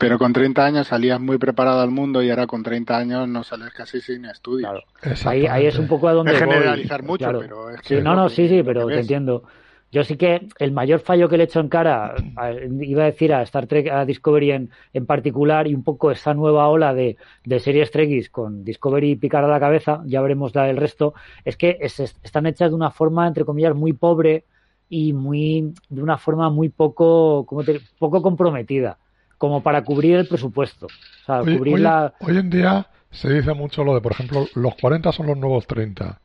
D: Pero con 30 años salías muy preparado al mundo y ahora con 30 años no sales casi sin estudios.
C: Ahí, ahí, es un poco a donde
D: es generalizar mucho, pero es
C: que no, no, sí, sí, pero te entiendo. Yo sí que el mayor fallo que le he hecho en cara, iba a decir a Star Trek, a Discovery en, en particular, y un poco esta nueva ola de, de series Trekkies con Discovery picar a la cabeza, ya veremos la del resto, es que están hechas de una forma, entre comillas, muy pobre y muy de una forma muy poco, como poco comprometida, como para cubrir el presupuesto. O sea,
B: hoy,
C: cubrir la...
B: hoy en día se dice mucho lo de, por ejemplo, los 40 son los nuevos 30.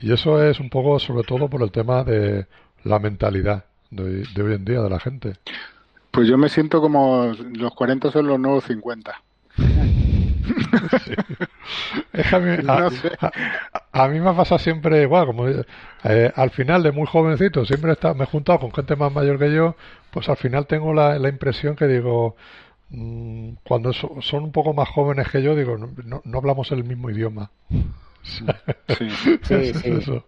B: Y eso es un poco sobre todo por el tema de la mentalidad de, hoy en día de la gente.
D: Pues yo me siento como los 40 son los nuevos 50.
B: a, mí, me pasa siempre igual, como eh, al final de muy jovencito, siempre está, me he juntado con gente más mayor que yo, pues al final tengo la, la impresión que digo, mmm, cuando son un poco más jóvenes que yo, digo, no, no hablamos el mismo idioma.
C: Sí, sí, sí.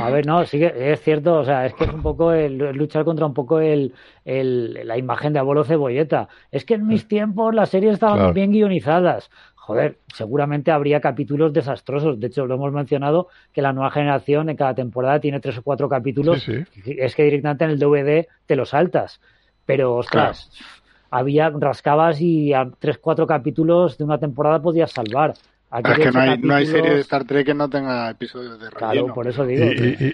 C: A ver, no, sí que es cierto, o sea, es que es un poco el, luchar contra un poco el, la imagen de abuelo cebolleta. Es que en mis tiempos las series estaban bien guionizadas. Joder, seguramente habría capítulos desastrosos. De hecho, lo hemos mencionado que la nueva generación en cada temporada tiene tres o cuatro capítulos. Es que directamente en el DVD te lo saltas. Pero, ostras, había rascabas y a tres, cuatro capítulos de una temporada podías salvar.
D: Es que no hay, no hay, serie de Star Trek que no tenga episodios de relleno.
C: Claro, por eso digo.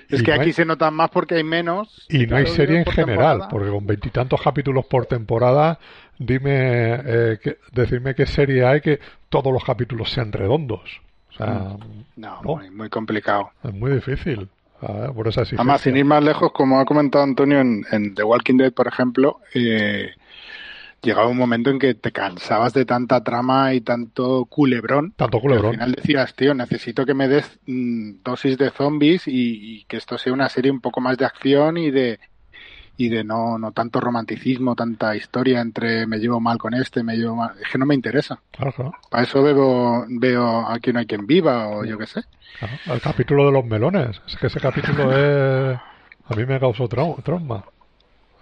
D: es que aquí se notan más porque hay menos.
B: Y no hay serie en general, porque con veintitantos capítulos por temporada, dime, eh, que, decirme qué serie hay que todos los capítulos sean redondos. O sea,
D: mm. no, Muy, muy, complicado.
B: Es muy difícil. Por esa
D: Además, sin ir más lejos, como ha comentado Antonio en, en The Walking Dead, por ejemplo, eh, llegaba un momento en que te cansabas de tanta trama y tanto culebrón.
B: Tanto culebrón.
D: Al final decías, tío, necesito que me des mm, dosis de zombies y, que esto sea una serie un poco más de acción y de y de no, no tanto romanticismo, tanta historia entre me llevo mal con este, me llevo mal. Es que no me interesa.
B: Claro,
D: Para eso veo, veo Aquí no hay quien viva o yo qué sé.
B: El capítulo de los melones. Es que ese capítulo es... A mí me causó trauma.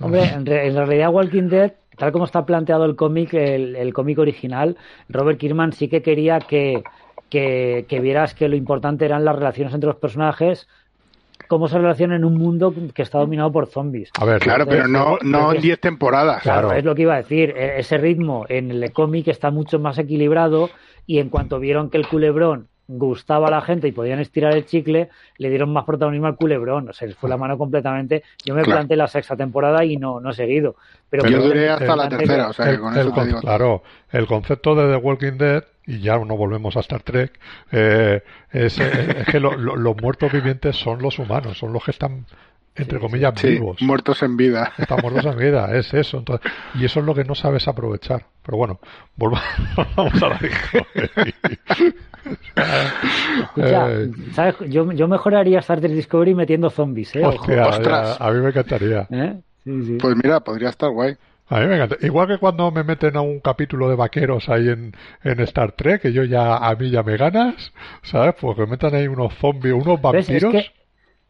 C: Hombre, en, en realidad Walking Dead tal como está planteado el cómic, el, cómic original, Robert Kirkman sí que quería que, que, vieras que lo importante eran las relaciones entre los personajes, cómo se relacionan en un mundo que está dominado por zombies.
D: A ver, claro, pero no, no en 10 temporadas.
C: Claro, es lo que iba a decir. E, ese ritmo en el cómic está mucho más equilibrado y en cuanto vieron que el culebrón gustaba a la gente y podían estirar el chicle, le dieron más protagonismo al culebrón. O sea, les fue la mano completamente. Yo me planteé la sexta temporada y no, no he seguido. Pero,
D: yo duré hasta la tercera, o sea, que con eso te digo.
B: Claro, el concepto de The Walking Dead, y ya no volvemos a Star Trek, eh, es, es, que los muertos vivientes son los humanos, son los que están entre comillas, vivos.
D: Muertos en vida.
B: Están muertos en vida, es eso. Entonces, y eso es lo que no sabes aprovechar. Pero bueno, volvamos a la
C: Escucha, eh, ¿sabes? Yo, yo mejoraría Star Trek Discovery metiendo zombies, ¿eh?
B: a mí me encantaría.
C: ¿Eh?
D: Pues mira, podría estar guay.
B: A mí me encanta. Igual que cuando me meten a un capítulo de vaqueros ahí en, en Star Trek, que yo ya, a mí ya me ganas, ¿sabes? Pues que me metan ahí unos zombies, unos vampiros
C: Es que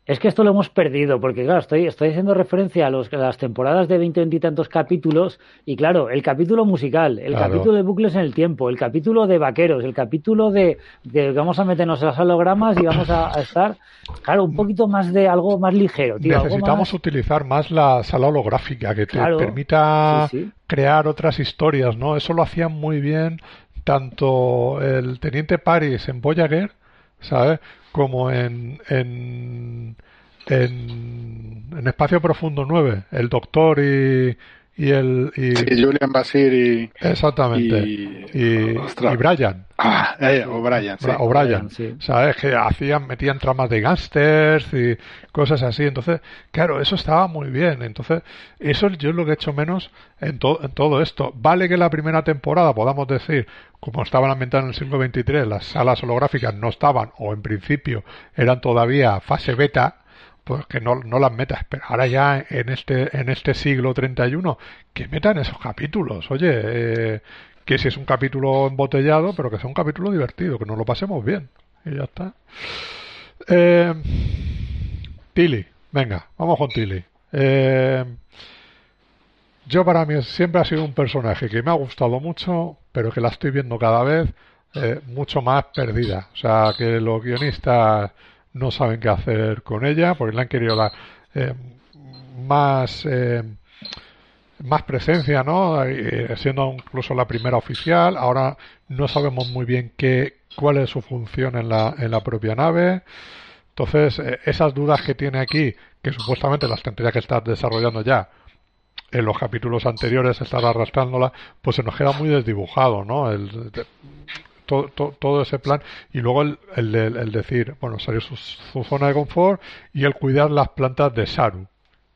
C: esto lo hemos perdido, porque claro, estoy, estoy haciendo referencia a, los, las temporadas de 20 y tantos capítulos, y claro, el capítulo musical, el capítulo de bucles en el tiempo, el capítulo de vaqueros, el capítulo de, de vamos a meternos en los hologramas y vamos a, estar, claro, un poquito más de algo más ligero.
B: Necesitamos utilizar más la sala holográfica que te permita crear otras historias, ¿no? Eso lo hacían muy bien tanto el Teniente Paris en Voyager, ¿sabes? Como en, en, en, Espacio Profundo 9, el Doctor y, y el y,
D: Julian Basir y
B: exactamente. y, y, Brian.
D: Ah eh, o Brian sí.
B: o Brian. Sabes que hacían metían tramas de gángsters y cosas así. Entonces claro eso estaba muy bien. Entonces eso yo es lo que he hecho menos en, en todo esto. Vale que la primera temporada podamos decir como estaban ambientadas en el siglo XXIII las salas holográficas no estaban o en principio eran todavía fase beta pues que no, no las metas, pero ahora ya en este, en este siglo 31, que metan esos capítulos, oye, eh, que si es un capítulo embotellado, pero que sea un capítulo divertido, que nos lo pasemos bien, y ya está. Eh, Tilly, venga, vamos con Tilly. Eh, yo para mí siempre ha sido un personaje que me ha gustado mucho, pero que la estoy viendo cada vez eh, mucho más perdida. O sea, que los guionistas no saben qué hacer con ella porque le han querido dar eh, más eh, más presencia, ¿no? Eh, siendo incluso la primera oficial. Ahora no sabemos muy bien qué cuál es su función en la, en la propia nave. Entonces, esas dudas que tiene aquí, que supuestamente las tendría que estar desarrollando ya, en los capítulos anteriores estar arrastrándola, pues se nos queda muy desdibujado, ¿no? El, todo, ese plan y luego el, el, decir, bueno, salir su, su, zona de confort y el cuidar las plantas de Saru,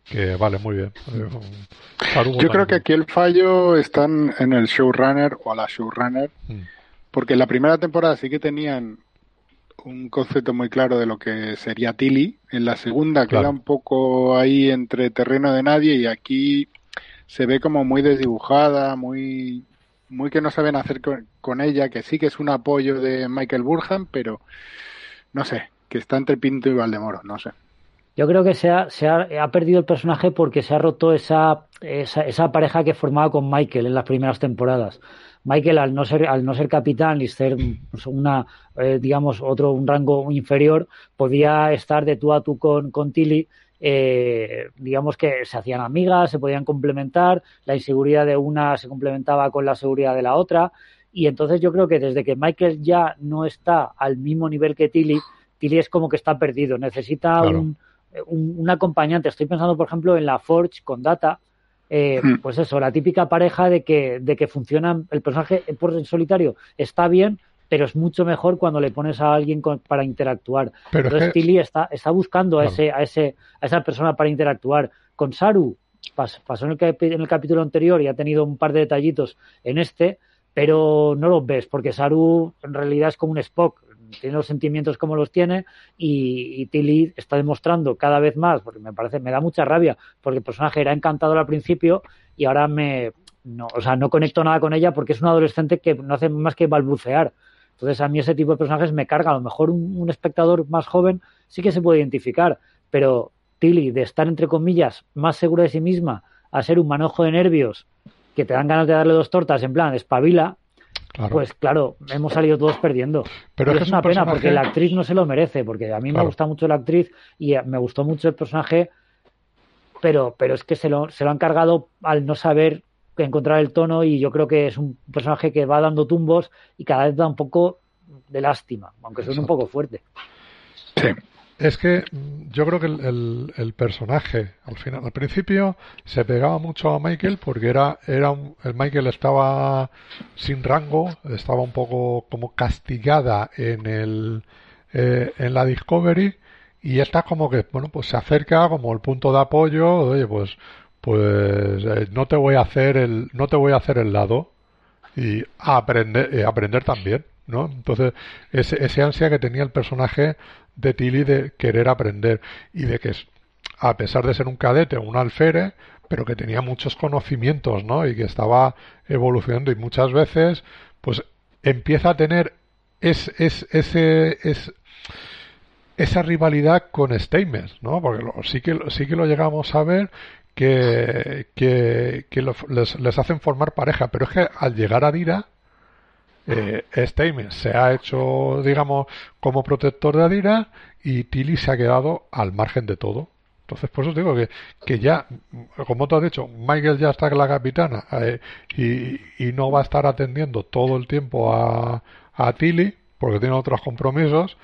B: que vale muy bien.
D: Yo creo que aquí el fallo está en el showrunner o a la showrunner, mm. porque en la primera temporada sí que tenían un concepto muy claro de lo que sería Tilly, en la segunda queda un poco ahí entre terreno de nadie y aquí se ve como muy desdibujada, muy muy que no saben hacer con, ella, que sí que es un apoyo de Michael Burham, pero no sé, que está entre Pinto y Valdemoro, no sé.
C: Yo creo que se ha, se ha, perdido el personaje porque se ha roto esa, esa, pareja que formaba con Michael en las primeras temporadas. Michael, al no ser, al no ser capitán y ser pues, una, eh, digamos, otro, un rango inferior, podía estar de tú a tú con, con Tilly eh, digamos que se hacían amigas, se podían complementar, la inseguridad de una se complementaba con la seguridad de la otra. Y entonces yo creo que desde que Michael ya no está al mismo nivel que Tilly, Tilly es como que está perdido, necesita un, un, acompañante. Estoy pensando, por ejemplo, en la Forge con Data, eh, hmm. pues eso, la típica pareja de que, de que funciona, el personaje por solitario está bien, pero es mucho mejor cuando le pones a alguien para interactuar. Pero Entonces Tilly está, está buscando a, ese, a, ese, a esa persona para interactuar. Con Saru pasó en el, en el capítulo anterior y ha tenido un par de detallitos en este, pero no los ves, porque Saru en realidad es como un Spock, tiene los sentimientos como los tiene y, Tilly está demostrando cada vez más, porque me parece, me da mucha rabia, porque el personaje era encantador al principio y ahora me, no, o sea, no conecto nada con ella porque es un adolescente que no hace más que balbucear. Entonces a mí ese tipo de personajes me carga. A lo mejor un, espectador más joven sí que se puede identificar, pero Tilly, de estar entre comillas más segura de sí misma, a ser un manojo de nervios que te dan ganas de darle dos tortas en plan espabila, pues claro, hemos salido todos perdiendo. Pero es, una pena porque la actriz no se lo merece, porque a mí me gusta mucho la actriz y me gustó mucho el personaje, pero, pero es que se lo, se lo han cargado al no saber encontrar el tono y yo creo que es un personaje que va dando tumbos y cada vez da un poco de lástima, aunque suene un poco fuerte.
B: Sí. Es que yo creo que el, el, personaje, al final, al principio, se pegaba mucho a Michael porque era, era un, el Michael estaba sin rango, estaba un poco como castigada en el, eh, en la Discovery y está como que, bueno, pues se acerca como el punto de apoyo, oye, pues pues eh, no te voy a hacer el no te voy a hacer el lado y aprender eh, aprender también no entonces ese, ese ansia que tenía el personaje de Tilly de querer aprender y de que a pesar de ser un cadete un alférez pero que tenía muchos conocimientos no y que estaba evolucionando y muchas veces pues empieza a tener es, es ese es esa rivalidad con Steinmetz, ¿no? Porque sí, que, sí que lo llegamos a ver que, que, les, les, hacen formar pareja, pero es que al llegar a Dira, eh, se ha hecho, digamos, como protector de Adira y Tilly se ha quedado al margen de todo. Entonces, por eso digo que, que ya, como tú has dicho, Michael ya está en la capitana eh, y, y, no va a estar atendiendo todo el tiempo a, a Tilly porque tiene otros compromisos.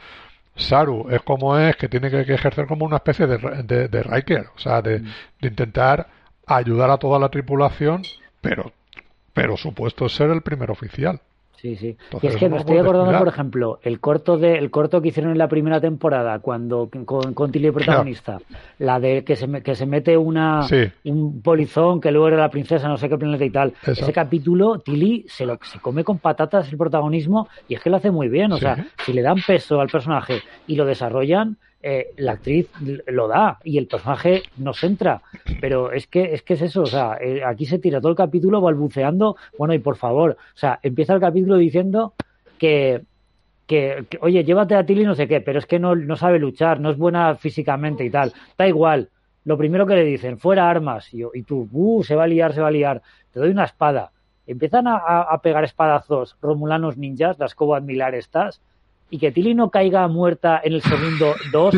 B: Saru es como es, que tiene que, ejercer como una especie de, de, de Riker, o sea, de, de, intentar ayudar a toda la tripulación, pero, pero supuesto es ser el primer oficial.
C: Sí, sí. y es que me estoy acordando, por ejemplo, el corto de el corto que hicieron en la primera temporada, cuando con, con Tilly protagonista, la de que se, que se mete una un polizón que luego era la princesa, no sé qué planeta y tal. Ese capítulo, Tilly se lo se come con patatas el protagonismo y es que lo hace muy bien. O sea, si le dan peso al personaje y lo desarrollan, eh, la actriz lo da y el personaje nos entra. Pero es que es que es eso, o sea, eh, aquí se tira todo el capítulo balbuceando, bueno, y por favor, o sea, empieza el capítulo diciendo que, que, oye, llévate a Tilly no sé qué, pero es que no, no sabe luchar, no es buena físicamente y tal. Da igual. Lo primero que le dicen, fuera armas, y, y tú, uh, se va a liar, se va a liar, te doy una espada. Empiezan a, a pegar espadazos romulanos ninjas, las Cobalt Milar estas, y que Tilly no caiga muerta en el segundo dos,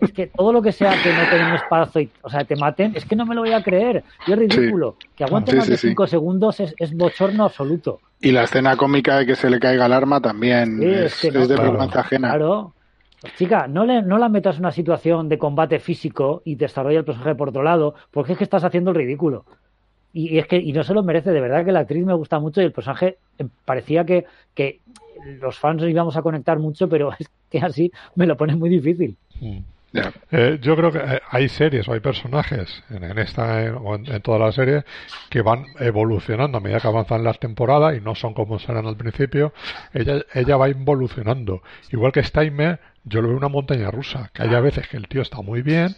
C: es que todo lo que sea que no tenga un espadazo y, o sea, te maten, es que no me lo voy a creer. Y es ridículo. Que aguante más de cinco segundos es, bochorno absoluto.
D: Y la escena cómica de que se le caiga el arma también es, de vergüenza ajena.
C: Claro. Chica, no, le, no la metas en una situación de combate físico y desarrolla el personaje por otro lado, porque es que estás haciendo el ridículo. Y, es que y no se lo merece, de verdad que la actriz me gusta mucho y el personaje eh, parecía que, que los fans íbamos a conectar mucho, pero es que así me lo pone muy difícil.
B: Mm. Eh, yo creo que eh, hay series o hay personajes en, esta o en, toda la serie que van evolucionando a medida que avanzan las temporadas y no son como serán al principio. Ella, ella va evolucionando. Igual que Steinmer, yo lo veo una montaña rusa, que hay a veces que el tío está muy bien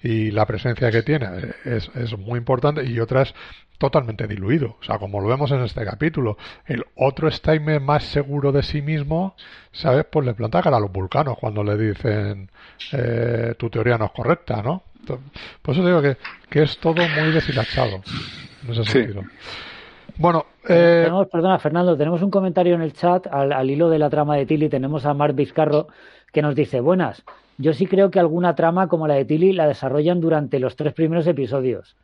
B: y la presencia que tiene es, es muy importante y otras totalmente diluido. O sea, como lo vemos en este capítulo, el otro Steiner más seguro de sí mismo, ¿sabes? Pues le planta cara a los vulcanos cuando le dicen eh, tu teoría no es correcta, ¿no? Por eso digo que, que es todo muy deshilachado en ese sentido. Bueno,
C: eh... tenemos, perdona, Fernando, tenemos un comentario en el chat al, al hilo de la trama de Tilly. Tenemos a Mark Vizcarro que nos dice: Buenas, yo sí creo que alguna trama como la de Tilly la desarrollan durante los tres primeros episodios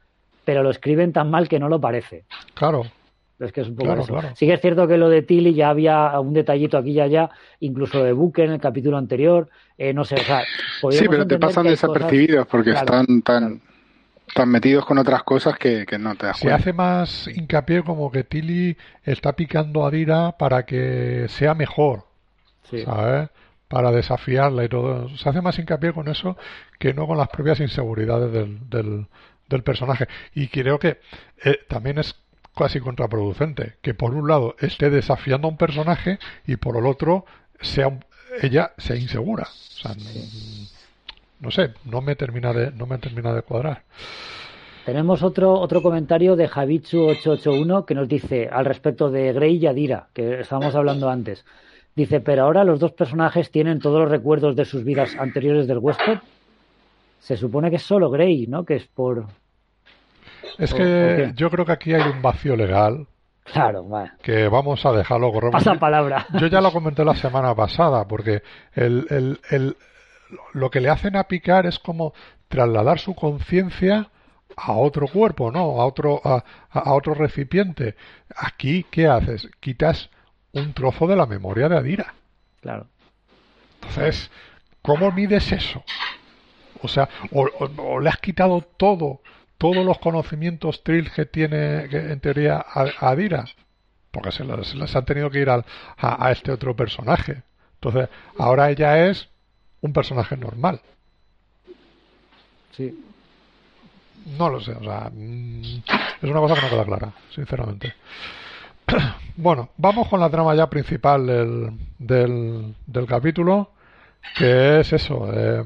C: pero lo escriben tan mal que no lo parece.
B: Claro.
C: Es que es un poco Sí que es cierto que lo de Tilly ya había un detallito aquí y allá, incluso de Buque en el capítulo anterior, eh, no sé, o sea...
D: Sí, pero te pasan desapercibidos porque están tan, tan metidos con otras cosas que, no te das
B: Se hace más hincapié como que Tilly está picando a Dira para que sea mejor, ¿sabes? Para desafiarla y todo. Se hace más hincapié con eso que no con las propias inseguridades del del personaje. Y creo que eh, también es casi contraproducente que por un lado esté desafiando a un personaje y por el otro sea ella sea insegura. O sea, no, sé, no me termina de no me termina de cuadrar.
C: Tenemos otro otro comentario de Javichu881 que nos dice al respecto de Grey y Adira, que estábamos hablando antes. Dice, pero ahora los dos personajes tienen todos los recuerdos de sus vidas anteriores del huésped se supone que es solo Grey, ¿no? Que es por...
B: Es que yo creo que aquí hay un vacío legal.
C: Claro, vale.
B: Que vamos a dejarlo correr.
C: Pasa palabra.
B: Yo ya lo comenté la semana pasada, porque el, el, el, lo que le hacen a picar es como trasladar su conciencia a otro cuerpo, ¿no? A otro, a, a, otro recipiente. Aquí, ¿qué haces? Quitas un trozo de la memoria de Adira.
C: Claro.
B: Entonces, ¿cómo mides eso? O sea, o, le has quitado todo, todos los conocimientos Trill que tiene en teoría a, Adira, porque se les, han tenido que ir a, a, este otro personaje. Entonces, ahora ella es un personaje normal.
C: Sí.
B: No lo sé, o sea, mm, es una cosa que no queda clara, sinceramente. Bueno, vamos con la trama ya principal del, del, del capítulo, que es eso. Eh,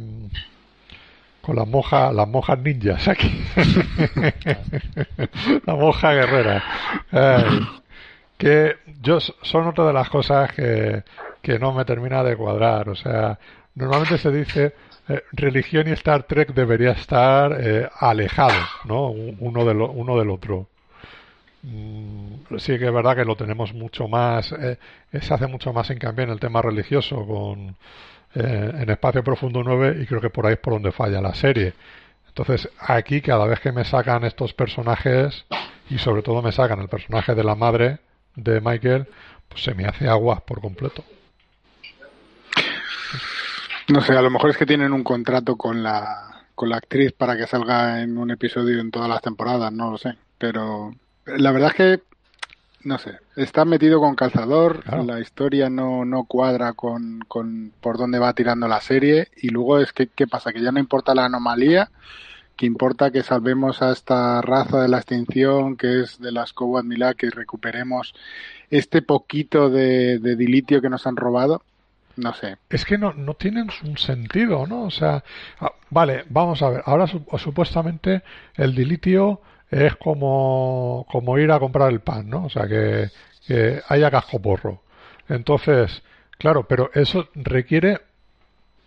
B: las monjas, las monjas ninjas aquí. la monja guerrera. que yo son otra de las cosas que, que no me termina de cuadrar. O sea, normalmente se dice eh, religión y Star Trek debería estar eh, alejados, ¿no? Uno, de uno del otro. Mm, sí que es verdad que lo tenemos mucho más, eh, se hace mucho más hincapié en el tema religioso con en Espacio Profundo 9 y creo que por ahí es por donde falla la serie. Entonces aquí cada vez que me sacan estos personajes y sobre todo me sacan el personaje de la madre de Michael, pues se me hace agua por completo.
D: No sé, a lo mejor es que tienen un contrato con la, con la actriz para que salga en un episodio en todas las temporadas, no lo sé. Pero la verdad es que, no sé, está metido con calzador, la historia no, no cuadra con, con por dónde va tirando la serie y luego es que, ¿qué pasa? Que ya no importa la anomalía, que importa que salvemos a esta raza de la extinción que es de las Cobalt Milá, que recuperemos este poquito de, de dilitio que nos han robado no sé.
B: Es que no, no tienen un sentido, ¿no? O sea, ah, vale, vamos a ver. Ahora supuestamente el dilitio es como, como ir a comprar el pan, ¿no? O sea, que, que haya casco porro. Entonces, claro, pero eso requiere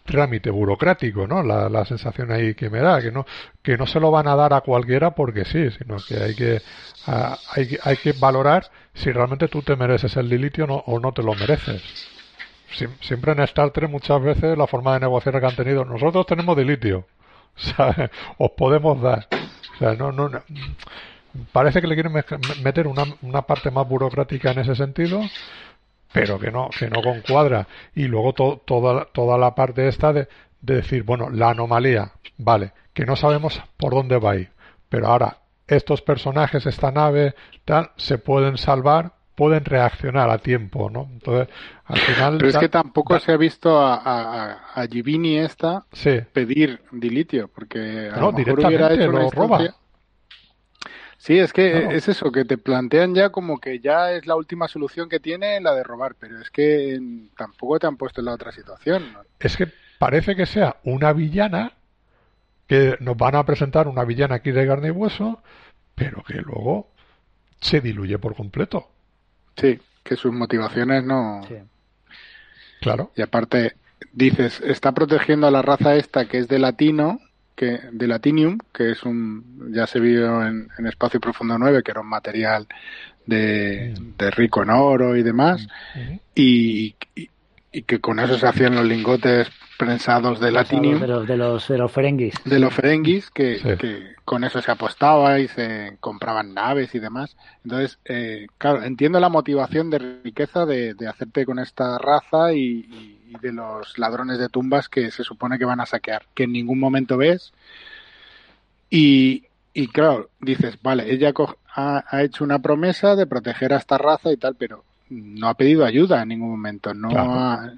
B: trámite burocrático, ¿no? La, la, sensación ahí que me da, que no, que no se lo van a dar a cualquiera porque sí, sino que hay que, ah, hay, hay que valorar si realmente tú te mereces el dilitio no, o no te lo mereces siempre en Star Trek muchas veces la forma de negociar que han tenido, nosotros tenemos dilitio, o os podemos dar. O sea, no, no, parece que le quieren meter una, una parte más burocrática en ese sentido, pero que no, que no concuadra. Y luego toda, toda la parte esta de, de decir, bueno, la anomalía, vale, que no sabemos por dónde va a ir, pero ahora estos personajes, esta nave, tal, se pueden salvar pueden reaccionar a tiempo, ¿no? Entonces, al final...
D: Pero es que tampoco se ha visto a, a, a Givini esta pedir dilitio, porque a
B: no, lo mejor hubiera hecho lo roba.
D: Sí, es que es eso, que te plantean ya como que ya es la última solución que tiene la de robar, pero es que tampoco te han puesto en la otra situación.
B: Es que parece que sea una villana, que nos van a presentar una villana aquí de carne y hueso, pero que luego se diluye por completo.
D: Sí, que sus motivaciones no.
B: Claro.
D: Y aparte, dices, está protegiendo a la raza esta que es de latino, que de Latinium, que es un, ya se vio en, Espacio Profundo 9, que era un material de, mm. de rico en oro y demás, mm. y, y que con eso se hacían los lingotes prensados de latinium.
C: De los, de los, de los ferenguis.
D: De los ferenguis, que, que, con eso se apostaba y se compraban naves y demás. Entonces, eh, claro, entiendo la motivación de riqueza de, de hacerte con esta raza y, de los ladrones de tumbas que se supone que van a saquear, que en ningún momento ves. Y, y claro, dices, vale, ella ha, ha hecho una promesa de proteger a esta raza y tal, pero no ha pedido ayuda en ningún momento, no, ha,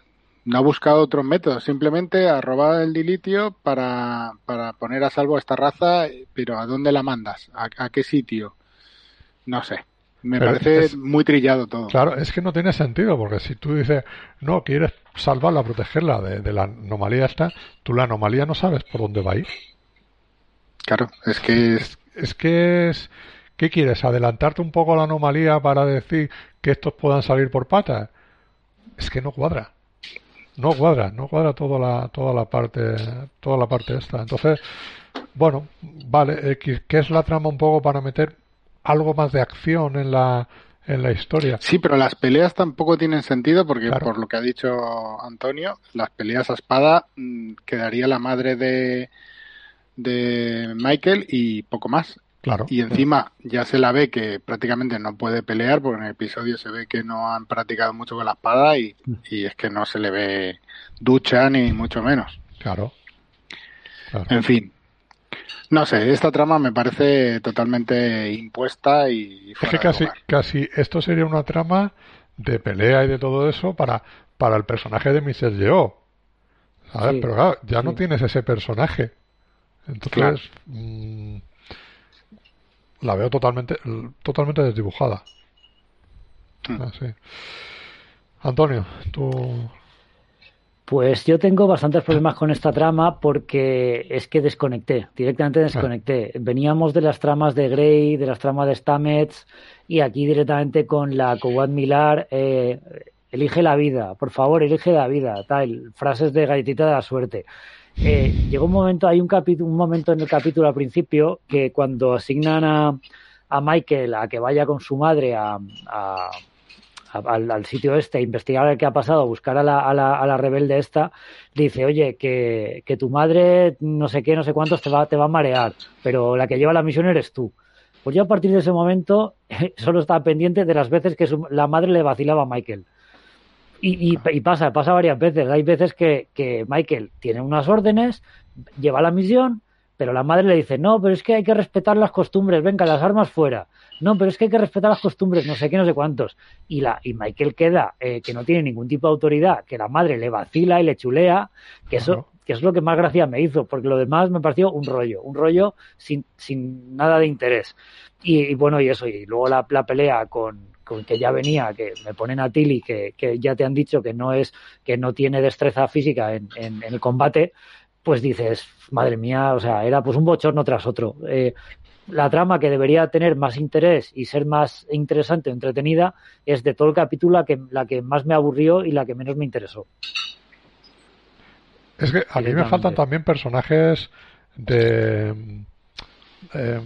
D: no ha buscado otros métodos, simplemente ha robado el dilitio para, para poner a salvo a esta raza, pero ¿a dónde la mandas? ¿A, qué sitio? No sé. Me parece muy trillado todo.
B: Claro, es que no tiene sentido, porque si tú dices, no, quieres salvarla, protegerla de, de la anomalía esta, tú la anomalía no sabes por dónde va a ir.
D: Claro, es que es,
B: es que es ¿Qué quieres? ¿Adelantarte un poco a la anomalía para decir que estos puedan salir por patas? Es que no cuadra. No cuadra, no cuadra toda la, toda la parte, toda la parte esta. Entonces, bueno, vale, eh, ¿qué es la trama un poco para meter algo más de acción en la, en la historia.
D: Sí, pero las peleas tampoco tienen sentido porque, por lo que ha dicho Antonio, las peleas a espada mm, quedaría la madre de, de Michael y poco más. Y encima ya se la ve que prácticamente no puede pelear, porque en el episodio se ve que no han practicado mucho con la espada y, es que no se le ve ducha ni mucho menos.
B: Claro.
D: En fin. No sé, esta trama me parece totalmente impuesta y...
B: Es que casi, casi esto sería una trama de pelea y de todo eso para, para el personaje de Michelle Yeoh. ¿Sabes? Pero claro, ya no tienes ese personaje. Entonces... Mm, la veo totalmente, totalmente desdibujada. Hmm. Ah, Antonio, tú.
C: Pues yo tengo bastantes problemas con esta trama porque es que desconecté, directamente desconecté. Veníamos de las tramas de Grey, de las tramas de Stamets y aquí directamente con la Cowad Milar. Eh, elige la vida, por favor, elige la vida, tal, frases de galletita de la suerte. Eh, llegó un momento, hay un, un momento en el capítulo al principio que cuando asignan a, a Michael a que vaya con su madre a, al, sitio este a investigar qué ha pasado, a buscar a la, a la, a la rebelde esta, dice, oye, que, que, tu madre no sé qué, no sé cuántos te va, te va a marear, pero la que lleva la misión eres tú. Pues yo a partir de ese momento solo estaba pendiente de las veces que su, la madre le vacilaba a Michael. Y, y, y, pasa, pasa varias veces. Hay veces que, que Michael tiene unas órdenes, lleva la misión, pero la madre le dice, no, pero es que hay que respetar las costumbres, venga, las armas fuera. No, pero es que hay que respetar las costumbres, no sé qué, no sé cuántos. Y, la, y Michael queda eh, que no tiene ningún tipo de autoridad, que la madre le vacila y le chulea, que eso, que es lo que más gracia me hizo, porque lo demás me pareció un rollo, un rollo sin, sin nada de interés. Y, y bueno, y eso, y luego la, la pelea con que ya venía, que me ponen a Tilly, que, que ya te han dicho que no es, que no tiene destreza física en, en, en el combate, pues dices, madre mía, o sea, era pues un bochorno tras otro. Eh, la trama que debería tener más interés y ser más interesante o entretenida es de todo el capítulo la que, la que más me aburrió y la que menos me interesó.
B: Es que a mí me faltan también personajes de... Eh,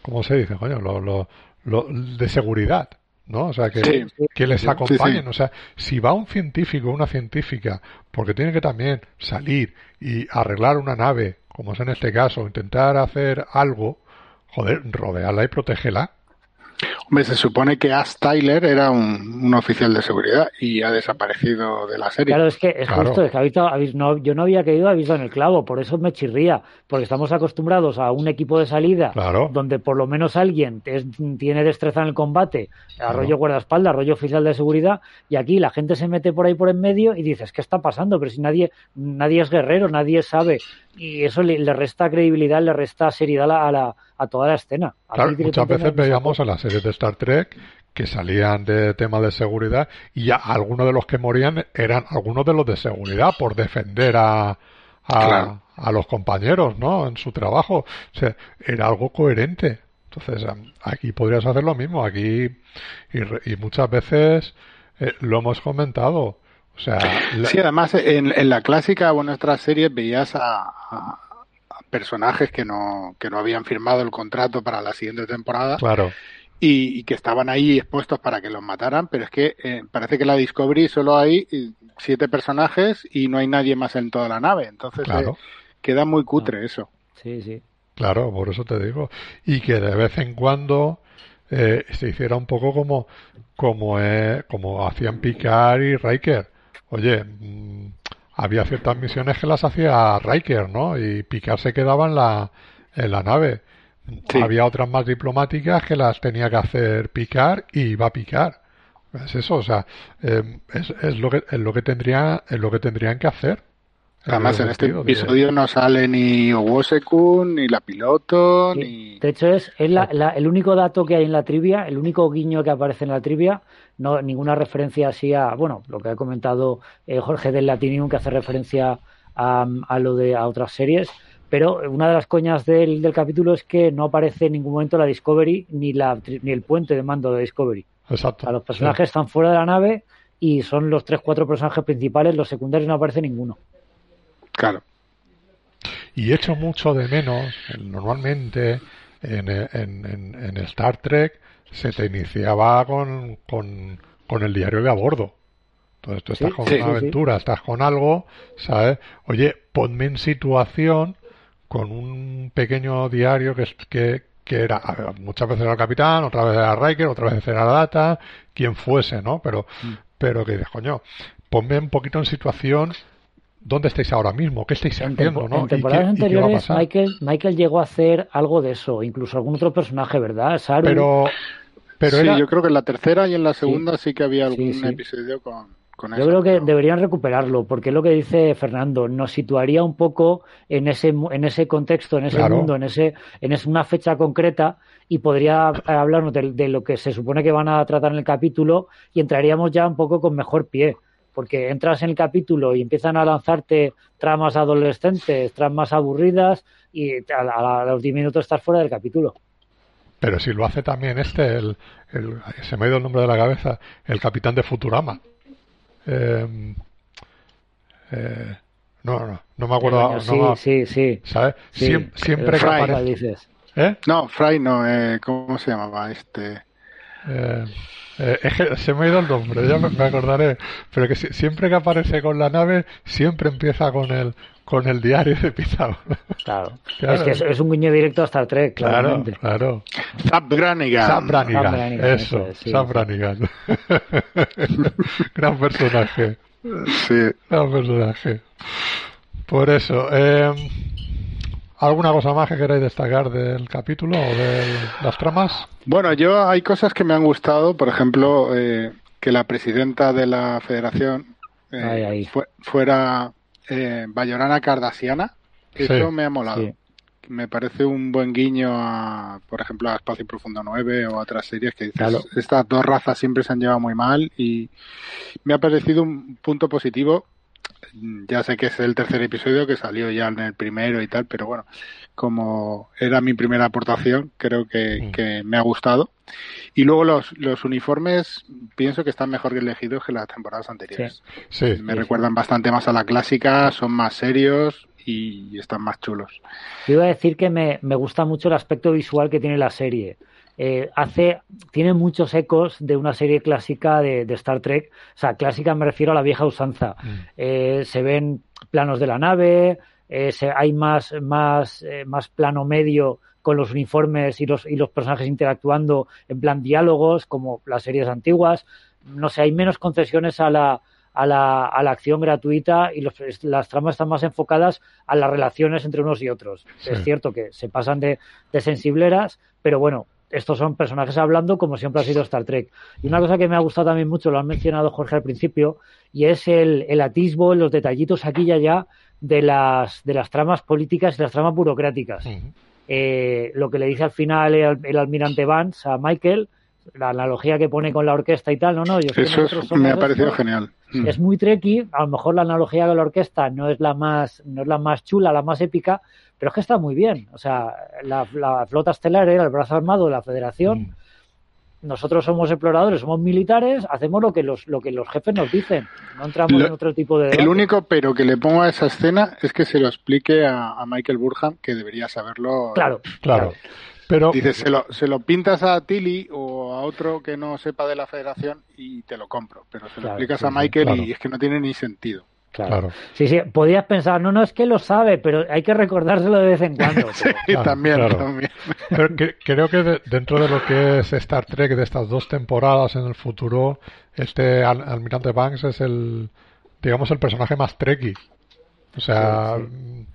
B: ¿Cómo se dice, coño? Lo, lo, lo, de seguridad. ¿no? O sea, que, sí, que les acompañen. Sí, sí. O sea, si va un científico o una científica, porque tiene que también salir y arreglar una nave, como es en este caso, intentar hacer algo, joder, rodearla y protegerla.
D: Hombre, se supone que Ash Tyler era un, un, oficial de seguridad y ha desaparecido de la serie.
C: Claro, es que es claro. justo, es que habéis, habéis, no, yo no había caído aviso en el clavo, por eso me chirría, porque estamos acostumbrados a un equipo de salida
B: claro.
C: donde por lo menos alguien es, tiene destreza en el combate, arroyo claro. guardaespaldas, arroyo oficial de seguridad, y aquí la gente se mete por ahí por en medio y dices, ¿qué está pasando? Pero si nadie, nadie es guerrero, nadie sabe, y eso le, le resta credibilidad, le resta seriedad a la, a, la, a toda la escena.
B: Claro, muchas veces veíamos en las series de Star Trek que salían de temas de seguridad y ya algunos de los que morían eran algunos de los de seguridad por defender a, a, claro. a los compañeros, ¿no? En su trabajo. O sea, era algo coherente. Entonces, aquí podrías hacer lo mismo. Aquí, y, y muchas veces eh, lo hemos comentado. O sea,
D: la... Sí, además, en, en, la clásica o en nuestras series veías a, a, personajes que no, que no habían firmado el contrato para la siguiente temporada.
B: Claro
D: y, y, que estaban ahí expuestos para que los mataran, pero es que eh, parece que la Discovery solo hay eh, siete personajes y no hay nadie más en toda la nave, entonces
B: claro.
D: eh, queda muy cutre eso.
C: Sí, sí.
B: Claro, por eso te digo. Y que de vez en cuando eh, se hiciera un poco como como eh, como hacían Picard y Riker. Oye, mmm, había ciertas misiones que las hacía Riker, ¿no? Y Picard se quedaba en la en la nave Sí. Había otras más diplomáticas que las tenía que hacer picar y iba a picar. Es eso, o sea, eh, es, es, lo que es lo que tendría es lo que tendrían que hacer.
D: Además, en este episodio no sale ni Owosekun, ni la piloto,
C: sí.
D: ni.
C: De hecho, es, es la, la, el único dato que hay en la trivia, el único guiño que aparece en la trivia, no ninguna referencia así a, bueno, lo que ha comentado eh, Jorge del Latinium, que hace referencia a, a lo de a otras series pero una de las coñas del, del, capítulo es que no aparece en ningún momento la Discovery ni, la, ni el puente de mando de Discovery.
B: Exacto.
C: O sea, los personajes sí. están fuera de la nave y son los tres, cuatro personajes principales, los secundarios no aparece ninguno.
D: Claro.
B: Y echo mucho de menos, normalmente en, en, en, en Star Trek se te iniciaba con, con, con el diario de a bordo. Entonces tú estás sí, con sí, una aventura, estás con algo, ¿sabes? Oye, ponme en situación con un pequeño diario que, que, que era, muchas veces era el capitán, otra vez era Riker, otra vez era la data, quien fuese, ¿no? Pero, mm. pero que dices, coño, ponme un poquito en situación dónde estáis ahora mismo, qué estáis
C: en
B: haciendo, ¿no?
C: En temporadas qué, anteriores, Michael, Michael llegó a hacer algo de eso, incluso algún otro personaje, ¿verdad? Saru.
B: Pero, pero
D: sí,
B: era...
D: yo creo que en la tercera y en la segunda sí, sí que había algún sí, episodio con
C: yo creo que deberían recuperarlo, porque es lo que dice Fernando, nos situaría un poco en ese, en ese contexto, en ese claro. mundo, en, ese, en ese, una fecha concreta y podría hablarnos de, de, lo que se supone que van a tratar en el capítulo y entraríamos ya un poco con mejor pie, porque entras en el capítulo y empiezan a lanzarte tramas adolescentes, tramas aburridas y a, a, a los 10 minutos estás fuera del capítulo.
B: pero si lo hace también este, el, el, se me ha ido el nombre de la cabeza, el capitán de Futurama. Eh, eh, no, no, no me acuerdo.
C: Eh, sí,
B: no,
C: sí, sí.
B: ¿Sabes?
C: Sí,
B: siempre, siempre que
D: Fry,
B: aparece.
C: dices.
B: ¿Eh?
D: No, Fry no, eh, ¿cómo se llamaba este?
B: Eh, es que se me ha ido el nombre, ya me, me acordaré. Pero que si- siempre que aparece con la nave, siempre empieza con el, con el diario de Pitágoras.
C: Claro.
B: Claro.
C: Es que es, es un guiño directo a Star Trek,
B: Claro,
C: claramente.
B: claro.
D: Zap Brannigan.
B: Brannigan, eso,
C: eso es, sí.
B: Brannigan. Gran personaje,
D: Sí.
B: gran personaje. Por eso, eh, ¿alguna cosa más que queráis destacar del capítulo o de las tramas?
D: Bueno, yo hay cosas que me han gustado, por ejemplo, eh, que la presidenta de la federación eh, fuera eh, Bayorana Cardasiana. Eso
B: Sí,
D: me ha molado.
C: Sí.
D: Me parece un buen guiño a, por ejemplo, a Espacio Profundo 9 o a otras series que dices,
C: Claro.
D: estas dos razas siempre se han llevado muy mal y me ha parecido un punto positivo. Ya sé que es el tercer episodio que salió ya en el primero y tal, pero bueno, como era mi primera aportación, creo que, que me ha gustado. Y luego los, los uniformes pienso que están mejor elegidos que las temporadas anteriores.
B: Sí,
D: Me
C: sí.
D: recuerdan bastante más a la clásica, son más serios y están más chulos.
C: Yo iba a decir que me, me gusta mucho el aspecto visual que tiene la serie. Eh, hace, tiene muchos ecos de una serie clásica de, de Star Trek. O sea, clásica me refiero a la vieja usanza.
B: Mm.
C: Eh, se ven planos de la nave, eh, se- hay más, más, más plano medio con los uniformes y los, y los personajes interactuando en plan diálogos, como las series antiguas. No sé, hay menos concesiones a la, a la, a la acción gratuita y los- las tramas están más enfocadas a las relaciones entre unos y otros.
B: Sí.
C: Es cierto que se pasan de, de sensibleras, pero bueno, estos son personajes hablando como siempre ha sido Star Trek. Y una cosa que me ha gustado también mucho, lo han mencionado Jorge al principio, y es el, el atisbo, los detallitos aquí y allá de las, de las tramas políticas y las tramas burocráticas. Eh, lo que le dice al final el, el almirante Vance a Michael, la analogía que pone con la orquesta y tal, no, no, yo es que
D: Eso
C: nosotros
D: es- me ha
C: somos
D: parecido
C: esto.
D: genial. Mm.
C: Es muy tricky, a lo mejor la analogía con la orquesta no es la más, no es la más chula, la más épica, pero es que está muy bien. O sea, la, la flota estelar era el brazo armado de la Federación.
B: Mm.
C: Nosotros somos exploradores, somos militares, hacemos lo que los, lo que los jefes nos dicen. No entramos
D: Lo-
C: en otro tipo de.
D: El único pero que le pongo a esa escena es que se lo explique a, a Michael Burham, que debería saberlo.
C: Claro,
B: Claro. Pero,
D: Dices, se lo, se lo pintas a Tilly o a otro que no sepa de la federación y te lo compro. Pero se lo
C: Claro,
D: explicas
B: sí,
D: a
B: sí,
D: Michael
B: claro.
D: y es que no tiene ni sentido.
C: claro.
B: claro.
C: Sí, sí, podías pensar, no, no, es que lo sabe, pero hay que recordárselo de vez en cuando.
B: Claro,
D: también,
B: claro.
D: también.
B: Pero que- creo que de- dentro de lo que es Star Trek de estas dos temporadas en el futuro, este al- almirante Banks es el, digamos, el personaje más trekky. O sea,
C: Sí,
B: mm,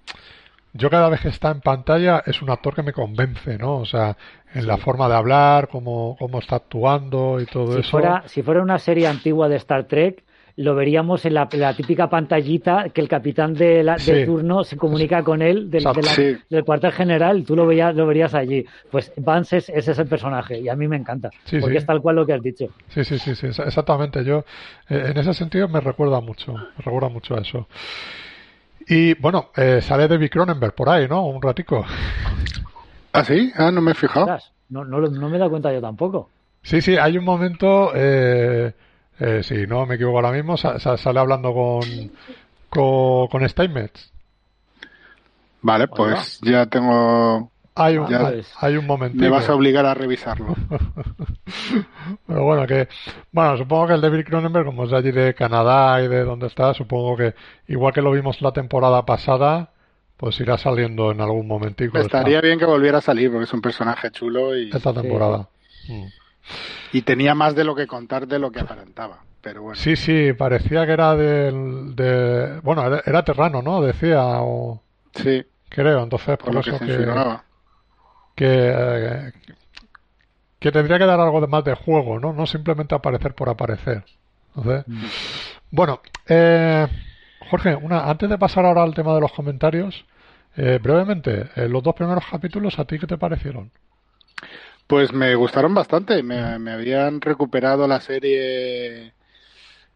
B: yo cada vez que está en pantalla es un actor que me convence, ¿no? O sea, en la forma de hablar, cómo, cómo está actuando y todo
C: si
B: eso.
C: fuera, si fuera una serie antigua de Star Trek, lo veríamos en la, la típica pantallita que el capitán de, la, de
B: Sí.
C: turno se comunica con él del, de la-
D: Sí.
C: del cuartel general, tú lo veías, lo verías allí. Pues Vance es, ese es el personaje y a mí me encanta,
B: Sí,
C: porque
B: sí.
C: es tal cual lo que has dicho.
B: Sí, sí, sí, sí, exa- exactamente. Yo, eh, en ese sentido, me recuerda mucho, me recuerda mucho a eso. Y bueno, eh, sale David Cronenberg por ahí, ¿no? Un ratico.
D: ¿Ah, sí? Ah, no me he fijado.
C: No, no, no me he dado cuenta yo tampoco.
B: Sí, sí, hay un momento, eh, eh, si no me equivoco ahora mismo, sa- sa- sale hablando con, con, con Steinmetz.
D: Vale, pues ya tengo...
B: Hay un,
D: Ya.
B: hay, hay un momentito.
D: Me vas a obligar a revisarlo.
B: Pero bueno, que, bueno, supongo que el David Cronenberg, como es de allí de Canadá y de donde está, supongo que igual que lo vimos la temporada pasada, pues irá saliendo en algún momentico esta,
D: Estaría bien que volviera a salir porque es un personaje chulo y,
B: esta temporada. Mm.
D: y tenía más de lo que contar de lo que aparentaba. Pero bueno,
B: Sí, sí, parecía que era del, de, bueno, era, era terrano, ¿no? Decía, o
D: sí,
B: creo, entonces
D: por
B: por
D: lo
B: eso que. Que, eh, que tendría que dar algo de más de juego, ¿no? No simplemente aparecer por aparecer. Entonces, bueno, eh, Jorge, una, antes de pasar ahora al tema de los comentarios, eh, brevemente, eh, los dos primeros capítulos, ¿a ti qué te parecieron?
D: Pues me gustaron bastante, me, me habían recuperado la serie.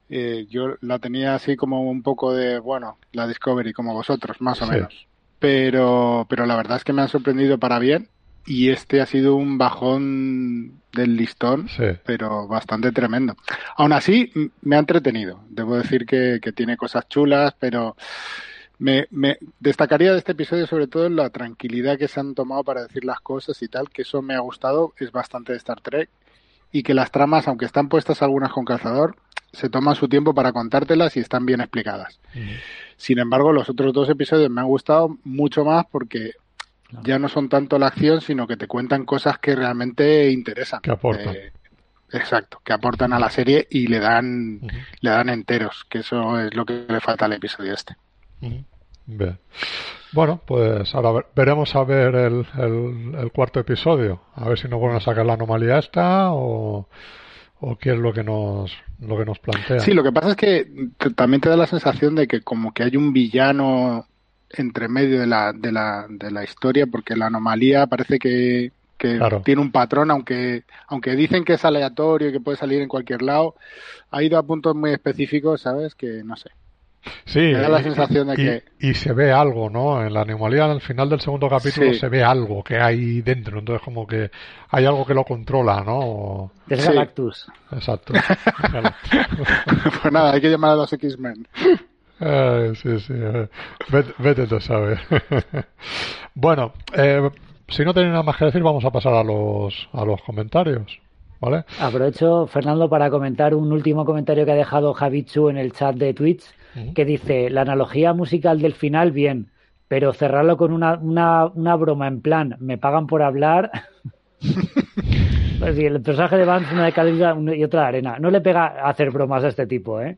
D: eh, yo la tenía así como un poco de, bueno, la Discovery, como vosotros, más o
B: Sí.
D: menos. Pero, pero la verdad es que me han sorprendido para bien y este ha sido un bajón del listón, pero bastante tremendo. Aún así, me ha entretenido. Debo decir que, tiene cosas chulas, pero me, me, destacaría de este episodio sobre todo la tranquilidad que se han tomado para decir las cosas y tal, que eso me ha gustado, es bastante de Star Trek, y que las tramas, aunque están puestas algunas con calzador, se toman su tiempo para contártelas y están bien explicadas. Sin embargo, los otros dos episodios me han gustado mucho más porque ya no son tanto la acción, sino que te cuentan cosas que realmente interesan.
B: Que aportan.
D: Eh, exacto, que aportan a la serie y le dan, le dan enteros, que eso es lo que le falta al episodio este.
B: Bien. Bueno, pues ahora veremos a ver el, el, cuarto episodio, a ver si nos vuelven a sacar la anomalía esta o, o qué es lo que nos lo que nos plantea.
D: Sí, lo que pasa es que también te da la sensación de que como que hay un villano entre medio de la, de la, de la historia, porque la anomalía parece que, tiene un patrón, aunque, aunque dicen que es aleatorio y que puede salir en cualquier lado, ha ido a puntos muy específicos, ¿sabes? Que no sé.
B: Sí,
D: Me da la sensación de
B: y,
D: que...
B: y se ve algo, ¿no? En la anomalía, al final del segundo capítulo, se ve algo que hay dentro. Entonces, como que hay algo que lo controla, ¿no?
C: De Galactus.
B: Exacto.
D: pues nada, hay que llamar a los X-Men
B: sí, sí. Vete, vete tú, sabes. bueno, eh, si no tenéis nada más que decir, vamos a pasar a los, a los comentarios. ¿Vale?
C: Aprovecho, Fernando, para comentar un último comentario que ha dejado Javichu en el chat de Twitch, que dice, la analogía musical del final, bien, pero cerrarlo con una, una, una broma en plan, me pagan por hablar. pues el personaje de Vance, una de calidad y otra de arena. No le pega hacer bromas de este tipo, ¿eh?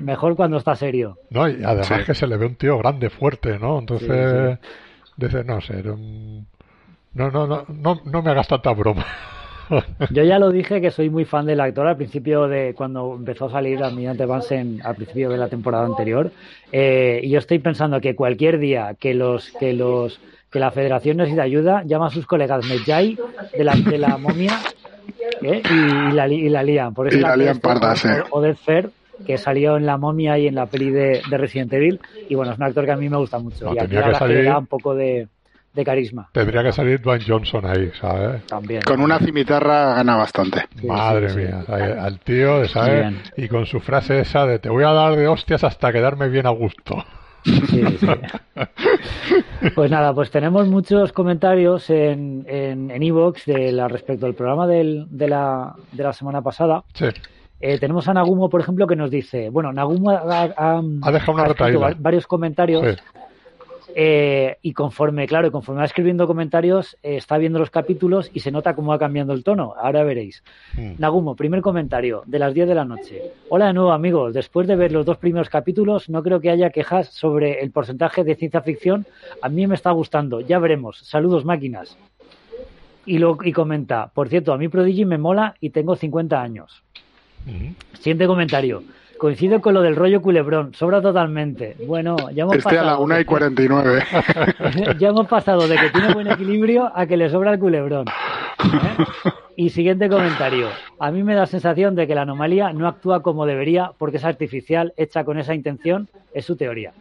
C: Mejor cuando está serio.
B: No, y además que se le ve un tío grande, fuerte, ¿no? Entonces, dice, no sé, no, no, no, no, no me hagas tanta broma.
C: Yo ya lo dije que soy muy fan del actor al principio de cuando empezó a salir Almirante Vansen al principio de la temporada anterior. Eh, y yo estoy pensando que cualquier día que los que los que la Federación necesita ayuda, llama a sus colegas Medjay de la, de la momia ¿eh? y, la, y la lían. Por eso
D: y la lían pardas, eh.
C: O de Fer que salió en La Momia y en la peli de, Resident Evil. Y bueno, es un actor que a mí me gusta mucho. y aquí que salir... un poco de, carisma.
B: Tendría que salir Dwayne Johnson ahí, ¿sabes?
C: También.
D: Con una cimitarra gana bastante.
B: Madre mía, al tío, ¿sabes? Y con su frase esa de te voy a dar de hostias hasta quedarme bien a gusto. Sí, sí.
C: Pues nada, pues tenemos muchos comentarios en en Evox de respecto al programa del, de, la, de la semana pasada.
B: Sí.
C: Eh, tenemos a Nagumo, por ejemplo, que nos dice, bueno, Nagumo ha,
B: dejado una
C: varios comentarios eh, y conforme, claro, y conforme va escribiendo comentarios, eh, está viendo los capítulos y se nota cómo va cambiando el tono. Ahora veréis. Hmm. Nagumo, primer comentario de las 10 de la noche. Hola de nuevo, amigos. Después de ver los dos primeros capítulos, no creo que haya quejas sobre el porcentaje de ciencia ficción. A mí me está gustando. Ya veremos. Saludos, máquinas. Y, lo, y comenta, por cierto, a mí Prodigy me mola y tengo 50 años. Siguiente comentario. Coincido con lo del rollo culebrón, sobra totalmente. Bueno, ya hemos
D: pasado. a la 1 y 49.
C: ya hemos pasado de que tiene buen equilibrio a que le sobra el culebrón. ¿eh? Y siguiente comentario. A mí me da la sensación de que la anomalía no actúa como debería porque es artificial, hecha con esa intención, es su teoría.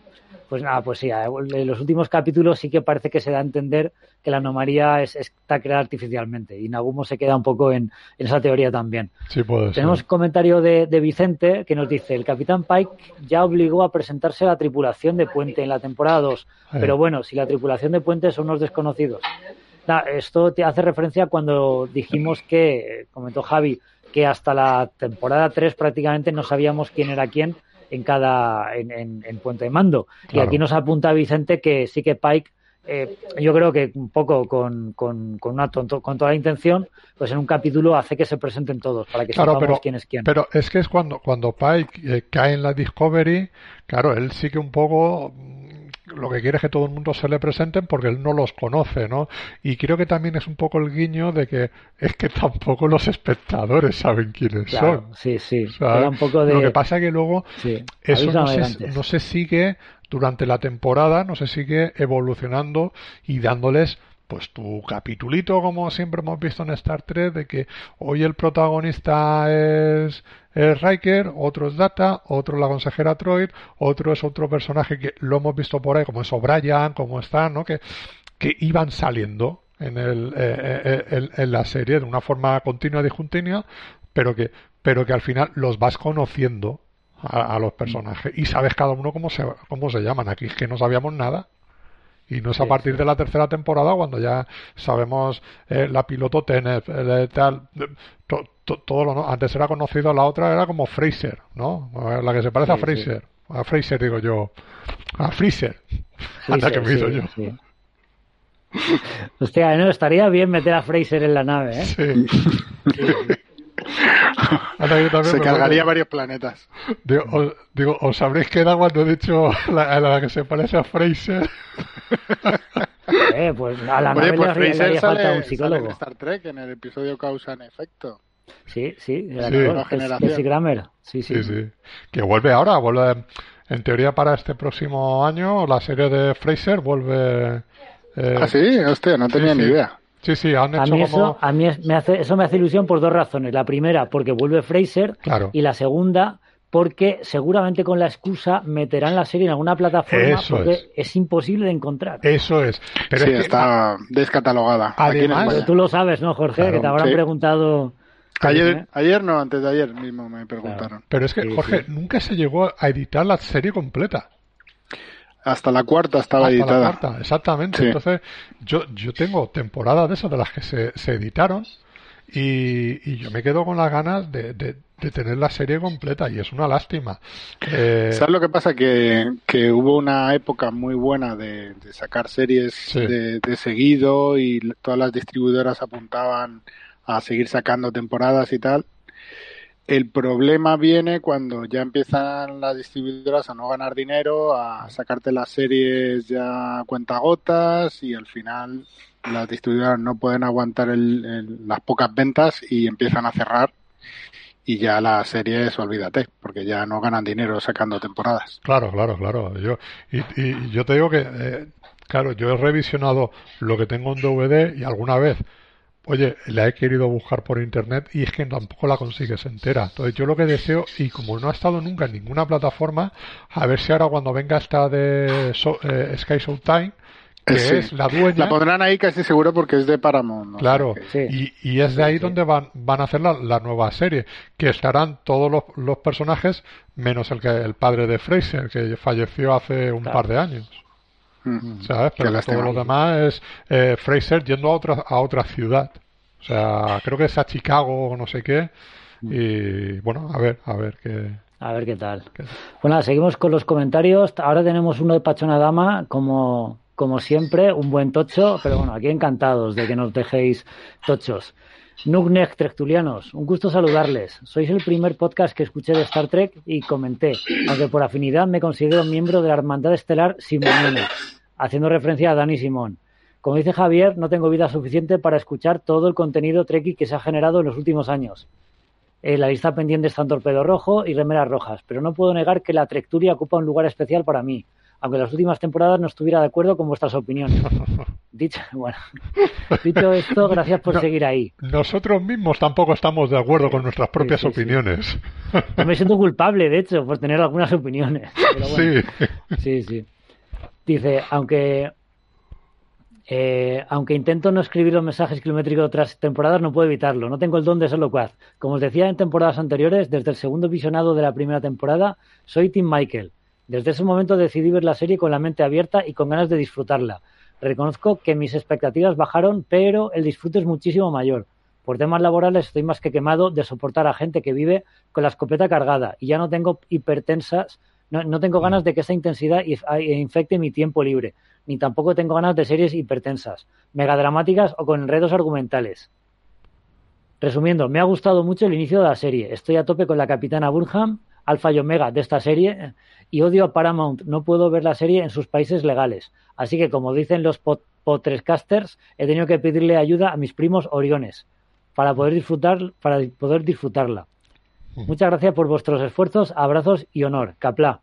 C: Pues nada, pues sí, en los últimos capítulos sí que parece que se da a entender que la anomalía es, está creada artificialmente y Nagumo se queda un poco en, esa teoría también.
B: Sí, puede
C: Tenemos comentario de, Vicente que nos dice, el Capitán Pike ya obligó a presentarse a la tripulación de Puente en la temporada 2, pero bueno, si la tripulación de Puente son unos desconocidos. esto te hace referencia cuando dijimos que, comentó Javi, que hasta la temporada 3 prácticamente no sabíamos quién era quién en cada en, en, Puente de Mando. Y aquí nos apunta Vicente que sí que Pike eh, yo creo que un poco con, con, con, una con toda la intención, pues en un capítulo hace que se presenten todos para que sepamos quién es quién.
B: Pero es que es cuando, cuando Pike eh, cae en la Discovery, claro, él sí que un poco lo que quiere es que todo el mundo se le presenten porque él no los conoce, ¿no? Y creo que también es un poco el guiño de que es que tampoco los espectadores saben quiénes son.
C: Sí, sí. un poco de...
B: Lo que pasa es que luego eso no se, no se sigue durante la temporada, no se sigue evolucionando y dándoles pues tu capitulito, como siempre hemos visto en Star Trek, de que hoy el protagonista es, es Riker, otro es Data, otro es la consejera Troid, otro es otro personaje que lo hemos visto por ahí, como es O'Brien, como está, ¿no? Que, que iban saliendo en, el, eh, eh, en, la serie de una forma continua, discontinua, pero que, pero que al final los vas conociendo a, los personajes y sabes cada uno cómo se, cómo se llaman. Aquí es que no sabíamos nada. Y no es a partir de la tercera temporada cuando ya sabemos eh, la piloto Tenet, tal, todo lo, antes era conocido, la otra era como Fraser, ¿no? La que se parece a Fraser. A Fraser digo yo. A Freezer. Anda que me hizo yo.
C: Hostia, no, estaría bien meter a Fraser en la nave, ¿eh? Sí.
D: Se cargaría varios planetas.
B: Digo, os, habréis quedado cuando he dicho la, la que se parece a Fraser.
C: Eh, pues a la Oye, pues Fraser falta un psicólogo.
D: en Star Trek en el episodio Causa en Efecto.
C: Sí, sí, de la nueva generación. Grammer. Sí, sí.
B: sí, Que vuelve ahora, vuelve. En teoría para este próximo año la serie de Fraser vuelve.
D: Eh, ah, sí, hostia, no tenía ni idea.
B: Sí, sí, han hecho
C: a mí, eso, a mí me hace, eso me hace ilusión por dos razones. La primera, porque vuelve Fraser. Y la segunda, porque seguramente con la excusa meterán la serie en alguna plataforma porque es. imposible de encontrar.
B: Eso es.
D: Pero sí, está descatalogada.
C: Además, tú lo sabes, ¿no, Jorge? que te habrán preguntado.
D: Ayer, ayer no, antes de ayer mismo me preguntaron.
B: Pero es que, Jorge, nunca se llegó a editar la serie completa.
D: Hasta la cuarta estaba Hasta editada. La cuarta,
B: exactamente. Entonces, yo, yo tengo temporadas de esas de las que se, se editaron y, y, yo me quedo con las ganas de, de, tener la serie completa y es una lástima.
D: Eh... ¿Sabes lo que pasa? Que, que hubo una época muy buena de, de sacar series de, de seguido y todas las distribuidoras apuntaban a seguir sacando temporadas y tal el problema viene cuando ya empiezan las distribuidoras a no ganar dinero, a sacarte las series ya cuentagotas y al final las distribuidoras no pueden aguantar las pocas ventas y empiezan a cerrar y ya las series, olvídate, porque ya no ganan dinero sacando temporadas.
B: Claro, claro, claro. Yo, y, yo te digo que, eh, claro, yo he revisionado lo que tengo en DVD y alguna vez Oye, la he querido buscar por internet y es que tampoco la consigues entera. Entonces yo lo que deseo, y como no ha estado nunca en ninguna plataforma, a ver si ahora cuando venga esta de eh, Sky Showtime, que es la dueña...
D: La pondrán ahí casi seguro porque es de Paramount.
B: claro, y, es de ahí donde van, van a hacer la, nueva serie, que estarán todos los, personajes menos el que el padre de Fraser, que falleció hace un par de años. Mm. ¿Sabes? Pero todo lo demás es eh, Fraser yendo a otra, a otra ciudad. O sea, creo que es a Chicago o no sé qué. Mm. Y bueno, a ver, a ver qué.
C: A ver qué tal. Bueno, seguimos con los comentarios. Ahora tenemos uno de Pachona Dama, como, como siempre, un buen tocho, pero bueno, aquí encantados de que nos dejéis tochos. Nugnek Trectulianos, un gusto saludarles. Sois el primer podcast que escuché de Star Trek y comenté, aunque por afinidad me considero miembro de la Hermandad Estelar Simoniana, haciendo referencia a Dani Simón. Como dice Javier, no tengo vida suficiente para escuchar todo el contenido Trekkie que se ha generado en los últimos años. En la lista pendiente están Torpedo Rojo y Remeras Rojas, pero no puedo negar que la Trecturia ocupa un lugar especial para mí, aunque en las últimas temporadas no estuviera de acuerdo con vuestras opiniones. Dicho, bueno, dicho esto, gracias por seguir ahí.
B: Nosotros mismos tampoco estamos de acuerdo con nuestras propias opiniones.
C: me siento culpable, de hecho, por tener algunas opiniones. sí. Sí, sí. Dice, aunque eh, aunque intento no escribir los mensajes kilométricos de otras temporadas, no puedo evitarlo. No tengo el don de ser locuaz. Como os decía en temporadas anteriores, desde el segundo visionado de la primera temporada, soy Tim Michael. Desde ese momento decidí ver la serie con la mente abierta y con ganas de disfrutarla. Reconozco que mis expectativas bajaron, pero el disfrute es muchísimo mayor. Por temas laborales estoy más que quemado de soportar a gente que vive con la escopeta cargada y ya no tengo hipertensas, no, tengo ganas de que esa intensidad infecte mi tiempo libre, ni tampoco tengo ganas de series hipertensas, megadramáticas o con enredos argumentales. Resumiendo, me ha gustado mucho el inicio de la serie. Estoy a tope con la capitana Burnham, alfa y omega de esta serie, y odio a Paramount. No puedo ver la serie en sus países legales. Así que, como dicen los potrescasters, he tenido que pedirle ayuda a mis primos Oriones para poder, disfrutar, para poder disfrutarla. Muchas gracias por vuestros esfuerzos, abrazos y honor. Capla.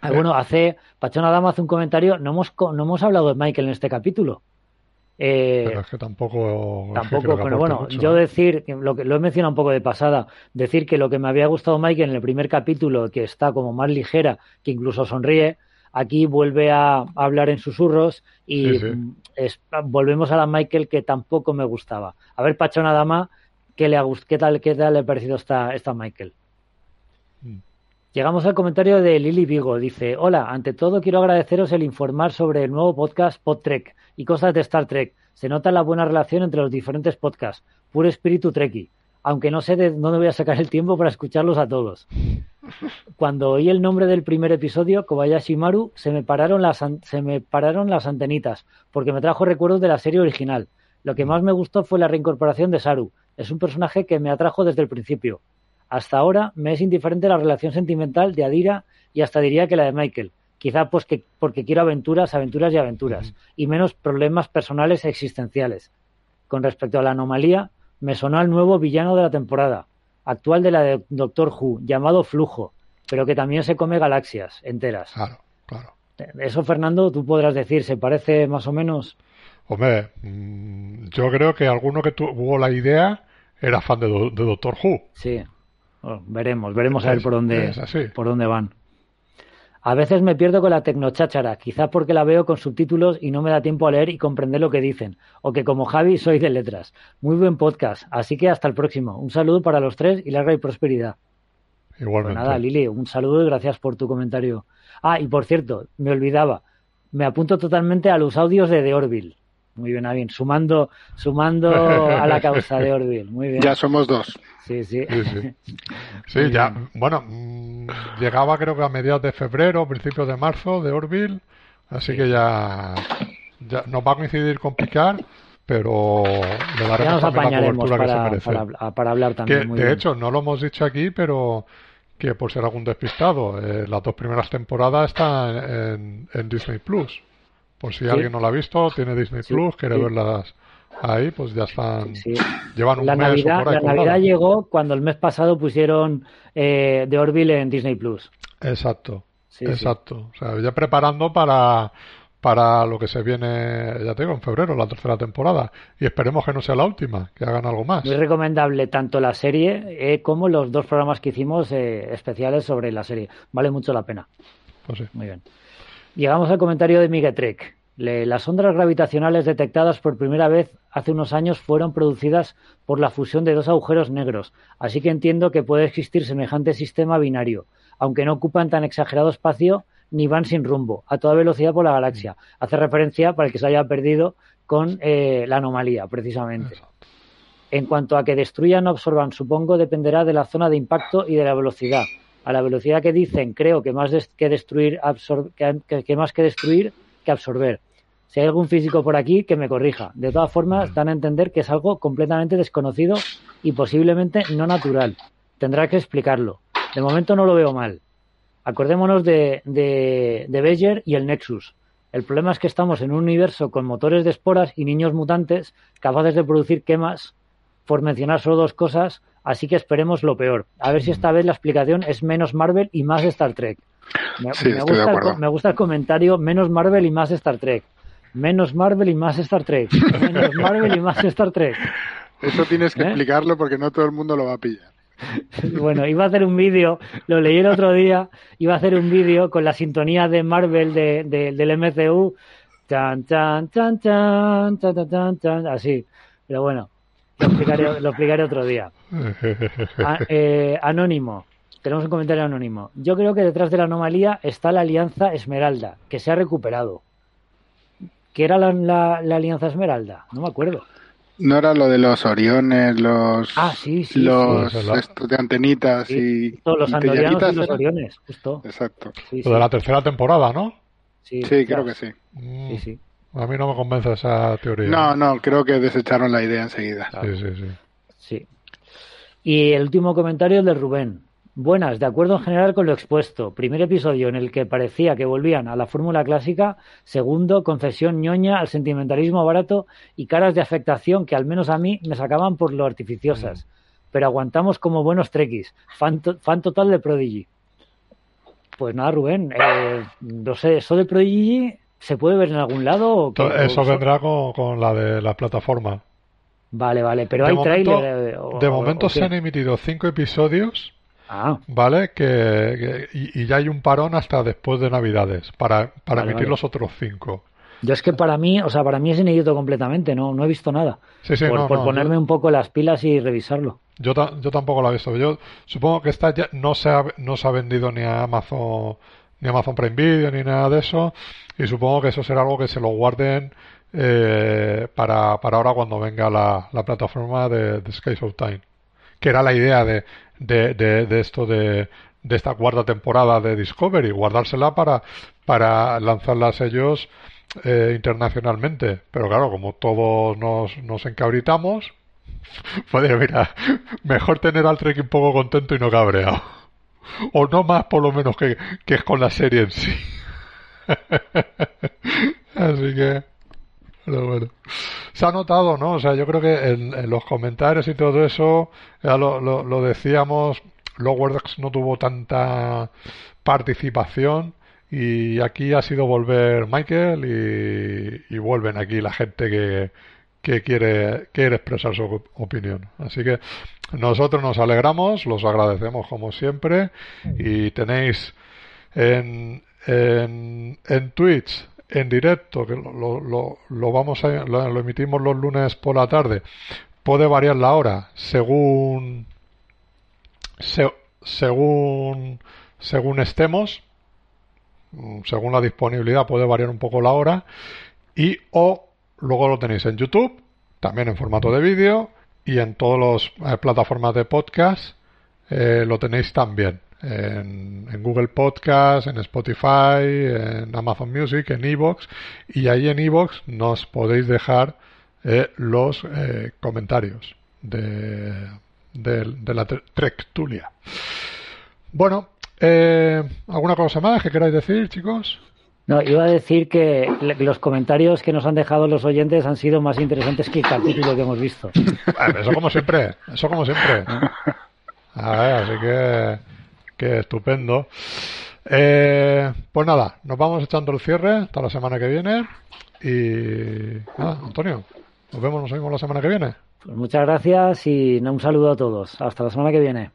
C: Ah, bueno, hace Pachona Dama hace un comentario. No hemos, no hemos hablado de Michael en este capítulo.
B: Eh, pero es que tampoco.
C: Tampoco, pero bueno, yo decir, lo, que, lo he mencionado un poco de pasada, decir que lo que me había gustado Mike en el primer capítulo, que está como más ligera, que incluso sonríe, aquí vuelve a hablar en susurros y
B: Sí, sí.
C: es- volvemos a la Michael que tampoco me gustaba. A ver, Pachona Dama, ¿qué, le ha qué, tal, ¿qué tal le ha parecido esta, esta Michael?
B: Mm.
C: Llegamos al comentario de Lili Vigo. Dice, hola, ante todo quiero agradeceros el informar sobre el nuevo podcast PodTrek y cosas de Star Trek. Se nota la buena relación entre los diferentes podcasts. Puro espíritu Trekkie. Aunque no sé de dónde voy a sacar el tiempo para escucharlos a todos. Cuando oí el nombre del primer episodio, Kobayashi Maru, se me pararon las, se me pararon las antenitas, porque me trajo recuerdos de la serie original. Lo que más me gustó fue la reincorporación de Saru. Es un personaje que me atrajo desde el principio. Hasta ahora me es indiferente la relación sentimental de Adira y hasta diría que la de Michael. Quizá pues que, porque quiero aventuras, aventuras y aventuras, y menos problemas personales existenciales. Con respecto a la anomalía, me sonó al nuevo villano de la temporada, actual de la de Doctor Who, llamado Flujo, pero que también se come galaxias enteras.
B: Claro, claro.
C: Eso, Fernando, tú podrás decir, ¿se parece más o menos?
B: Hombre, mm, yo creo que alguno que tuvo la idea era fan de, Do- de Doctor Who.
C: Sí. Bueno, veremos, veremos a ver por dónde, por dónde van. A veces me pierdo con la tecnocháchara, quizá porque la veo con subtítulos y no me da tiempo a leer y comprender lo que dicen, o que como Javi soy de letras. Muy buen podcast, así que hasta el próximo. Un saludo para los tres y larga y prosperidad. Pues
B: Igualmente.
C: nada, Lili, un saludo y gracias por tu comentario. Ah, y por cierto, me olvidaba, me apunto totalmente a los audios de The Orville. Muy bien, bien, sumando, sumando a la causa de Orville. Muy bien.
D: Ya somos dos.
C: Sí, sí.
B: Sí, sí. Sí, ya, bueno, mm, llegaba creo que a mediados de febrero, principios de marzo de Orville, así que ya, ya nos va a coincidir con Picard, pero le daremos también la cobertura que se
C: para,
B: merece.
C: para, para hablar
B: Que,
C: también. muy
B: de
C: bien.
B: hecho, no lo hemos dicho aquí, pero que por ser algún despistado, eh, las dos primeras temporadas están en, en Disney Plus. Por si
C: Sí.
B: alguien no la ha visto, tiene Disney
C: Sí,
B: Plus, quiere
C: sí.
B: verlas ahí, pues ya están, llevan un
C: La
B: mes o
C: Navidad,
B: por ahí
C: la Navidad llegó cuando el mes pasado pusieron eh, The Orville en Disney Plus.
B: Exacto, exacto. O sea, ya preparando para, para lo que se viene, ya te digo, en febrero, la tercera temporada. Y esperemos que no sea la última, que hagan algo más.
C: Muy recomendable tanto la serie eh, como los dos programas que hicimos eh, especiales sobre la serie. Vale mucho la pena.
B: Pues sí.
C: Muy bien. Llegamos al comentario de Miguel Trek. Le- las ondas gravitacionales detectadas por primera vez hace unos años fueron producidas por la fusión de dos agujeros negros, así que entiendo que puede existir semejante sistema binario, aunque no ocupan tan exagerado espacio ni van sin rumbo, a toda velocidad por la galaxia. Hace referencia, para el que se haya perdido, con eh, la anomalía, precisamente. En cuanto a que destruyan o absorban, supongo dependerá de la zona de impacto y de la velocidad. A la velocidad que dicen, creo que más que destruir, absor- que, que- que más que destruir que absorber. Si hay algún físico por aquí, que me corrija. De todas formas, dan a entender que es algo completamente desconocido y posiblemente no natural. Tendrá que explicarlo. De momento no lo veo mal. Acordémonos de, de, de Beyer y el Nexus. El problema es que estamos en un universo con motores de esporas y niños mutantes capaces de producir quemas, por mencionar solo dos cosas, Así que esperemos lo peor. A ver si esta vez la explicación es menos Marvel y más Star Trek. Me, gusta, el, comentario menos Marvel y más Star Trek. Menos Marvel y más Star Trek. Menos Marvel y más Star Trek.
D: Eso tienes que
C: ¿Eh?
D: explicarlo porque no todo el mundo lo va a pillar.
C: Bueno, iba a hacer un vídeo, lo leí el otro día, iba a hacer un vídeo con la sintonía de Marvel de, de, del MCU. Tan, tan, tan, tan, tan, tan, tan, así. Pero bueno, lo explicaré, lo explicaré otro día. A- eh, anónimo, tenemos un comentario anónimo. Yo creo que detrás de la anomalía está la Alianza Esmeralda, que se ha recuperado. ¿Qué era la, la- la Alianza Esmeralda? No me acuerdo.
D: No era lo de los Oriones, los,
C: Ah, sí, sí,
D: los
B: sí.
D: estos de antenitas
C: Sí,
D: y,
C: justo, los
D: y
C: andorianos y los
D: ¿era?
C: oriones, justo.
D: Exacto.
C: Sí,
B: Lo de la tercera temporada, ¿no?
C: sí,
D: Sí, creo que sí.
B: Mm,
C: Sí, sí.
B: A mí no me convence esa teoría.
D: No, no, creo que desecharon la idea enseguida.
B: Sí, sí, sí.
C: Sí. Y el último comentario es de Rubén. Buenas, de acuerdo en general con lo expuesto. Primer episodio en el que parecía que volvían a la fórmula clásica. Segundo, concesión ñoña al sentimentalismo barato y caras de afectación que al menos a mí me sacaban por lo artificiosas. Pero aguantamos como buenos trekkies. Fan, to- fan total de Prodigy. Pues nada, Rubén. eh, no sé, ¿eso de Prodigy se puede ver en algún lado? O qué?
B: Eso vendrá con, con la de la plataforma.
C: Vale, vale, pero
B: de
C: hay
B: momento,
C: tráiler. eh, o-
B: de momento
C: o
B: se han emitido cinco episodios Ah. ¿Vale? Que, y, ya hay un parón hasta después de Navidades para, para emitir los otros cinco.
C: Yo es que para mí, o sea, para mí es inédito completamente, no, no he visto nada.
B: Sí, sí,
C: por, por ponerme un poco las pilas y revisarlo.
B: Yo, yo tampoco lo he visto. Yo supongo que esta ya no se ha, no se ha vendido ni a Amazon ni Amazon Prime Video ni nada de eso y supongo que eso será algo que se lo guarden eh, para, para ahora cuando venga la, la plataforma de, de Sky Time que era la idea de, de, de, esto de, de esta cuarta temporada de Discovery, guardársela para, para lanzarlas ellos eh, internacionalmente. Pero claro, como todos nos, nos encabritamos, pues mira, mejor tener al Trek un poco contento y no cabreado. O no más por lo menos que, que es con la serie en sí. Así que... Pero bueno. Se ha notado, ¿no? O sea, yo creo que en, los comentarios y todo eso, ya lo, lo, decíamos, Lowerdex no tuvo tanta participación y aquí ha sido volver Michael y, vuelven aquí la gente que, que quiere, quiere expresar su opinión. Así que nosotros nos alegramos, los agradecemos como siempre y tenéis en, en, en Twitch en directo, que lo, lo, lo vamos a, lo, emitimos los lunes por la tarde, puede variar la hora según según según estemos, mm, según la disponibilidad puede variar un poco la hora y o luego lo tenéis en YouTube, también en formato de vídeo y en todas las eh, plataformas de podcast eh, lo tenéis también en, Google Podcast, en Spotify, en Amazon Music, en Evox y ahí en Evox nos podéis dejar eh, los comentarios de, de, la Trectulia. Bueno, ¿alguna cosa más que queráis decir, chicos?
C: No, iba a decir que los comentarios que nos han dejado los oyentes han sido más interesantes que el capítulo que hemos visto.
B: eso como siempre, eso como siempre. A ver, así que Qué estupendo. Eh, pues nada, nos vamos echando el cierre hasta la semana que viene. Y nada, Antonio, nos vemos, nos vemos la semana que viene.
C: Pues muchas gracias y un saludo a todos. Hasta la semana que viene.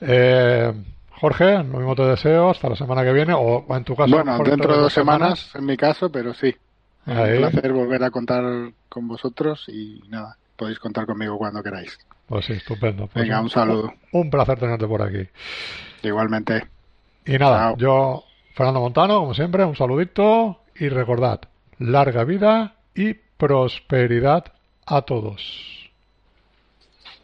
B: Eh, Jorge, lo mismo te deseo. Hasta la semana que viene. O en tu caso.
D: Bueno, dentro de dos semanas, en mi caso, pero sí. Un placer volver a contar con vosotros y nada, podéis contar conmigo cuando queráis.
B: Pues sí, estupendo. Pues
D: Venga, un, saludo.
B: Un placer tenerte por aquí.
D: Igualmente.
B: Y nada, yo, Fernando Montano, como siempre, un saludito y recordad, larga vida y prosperidad a todos.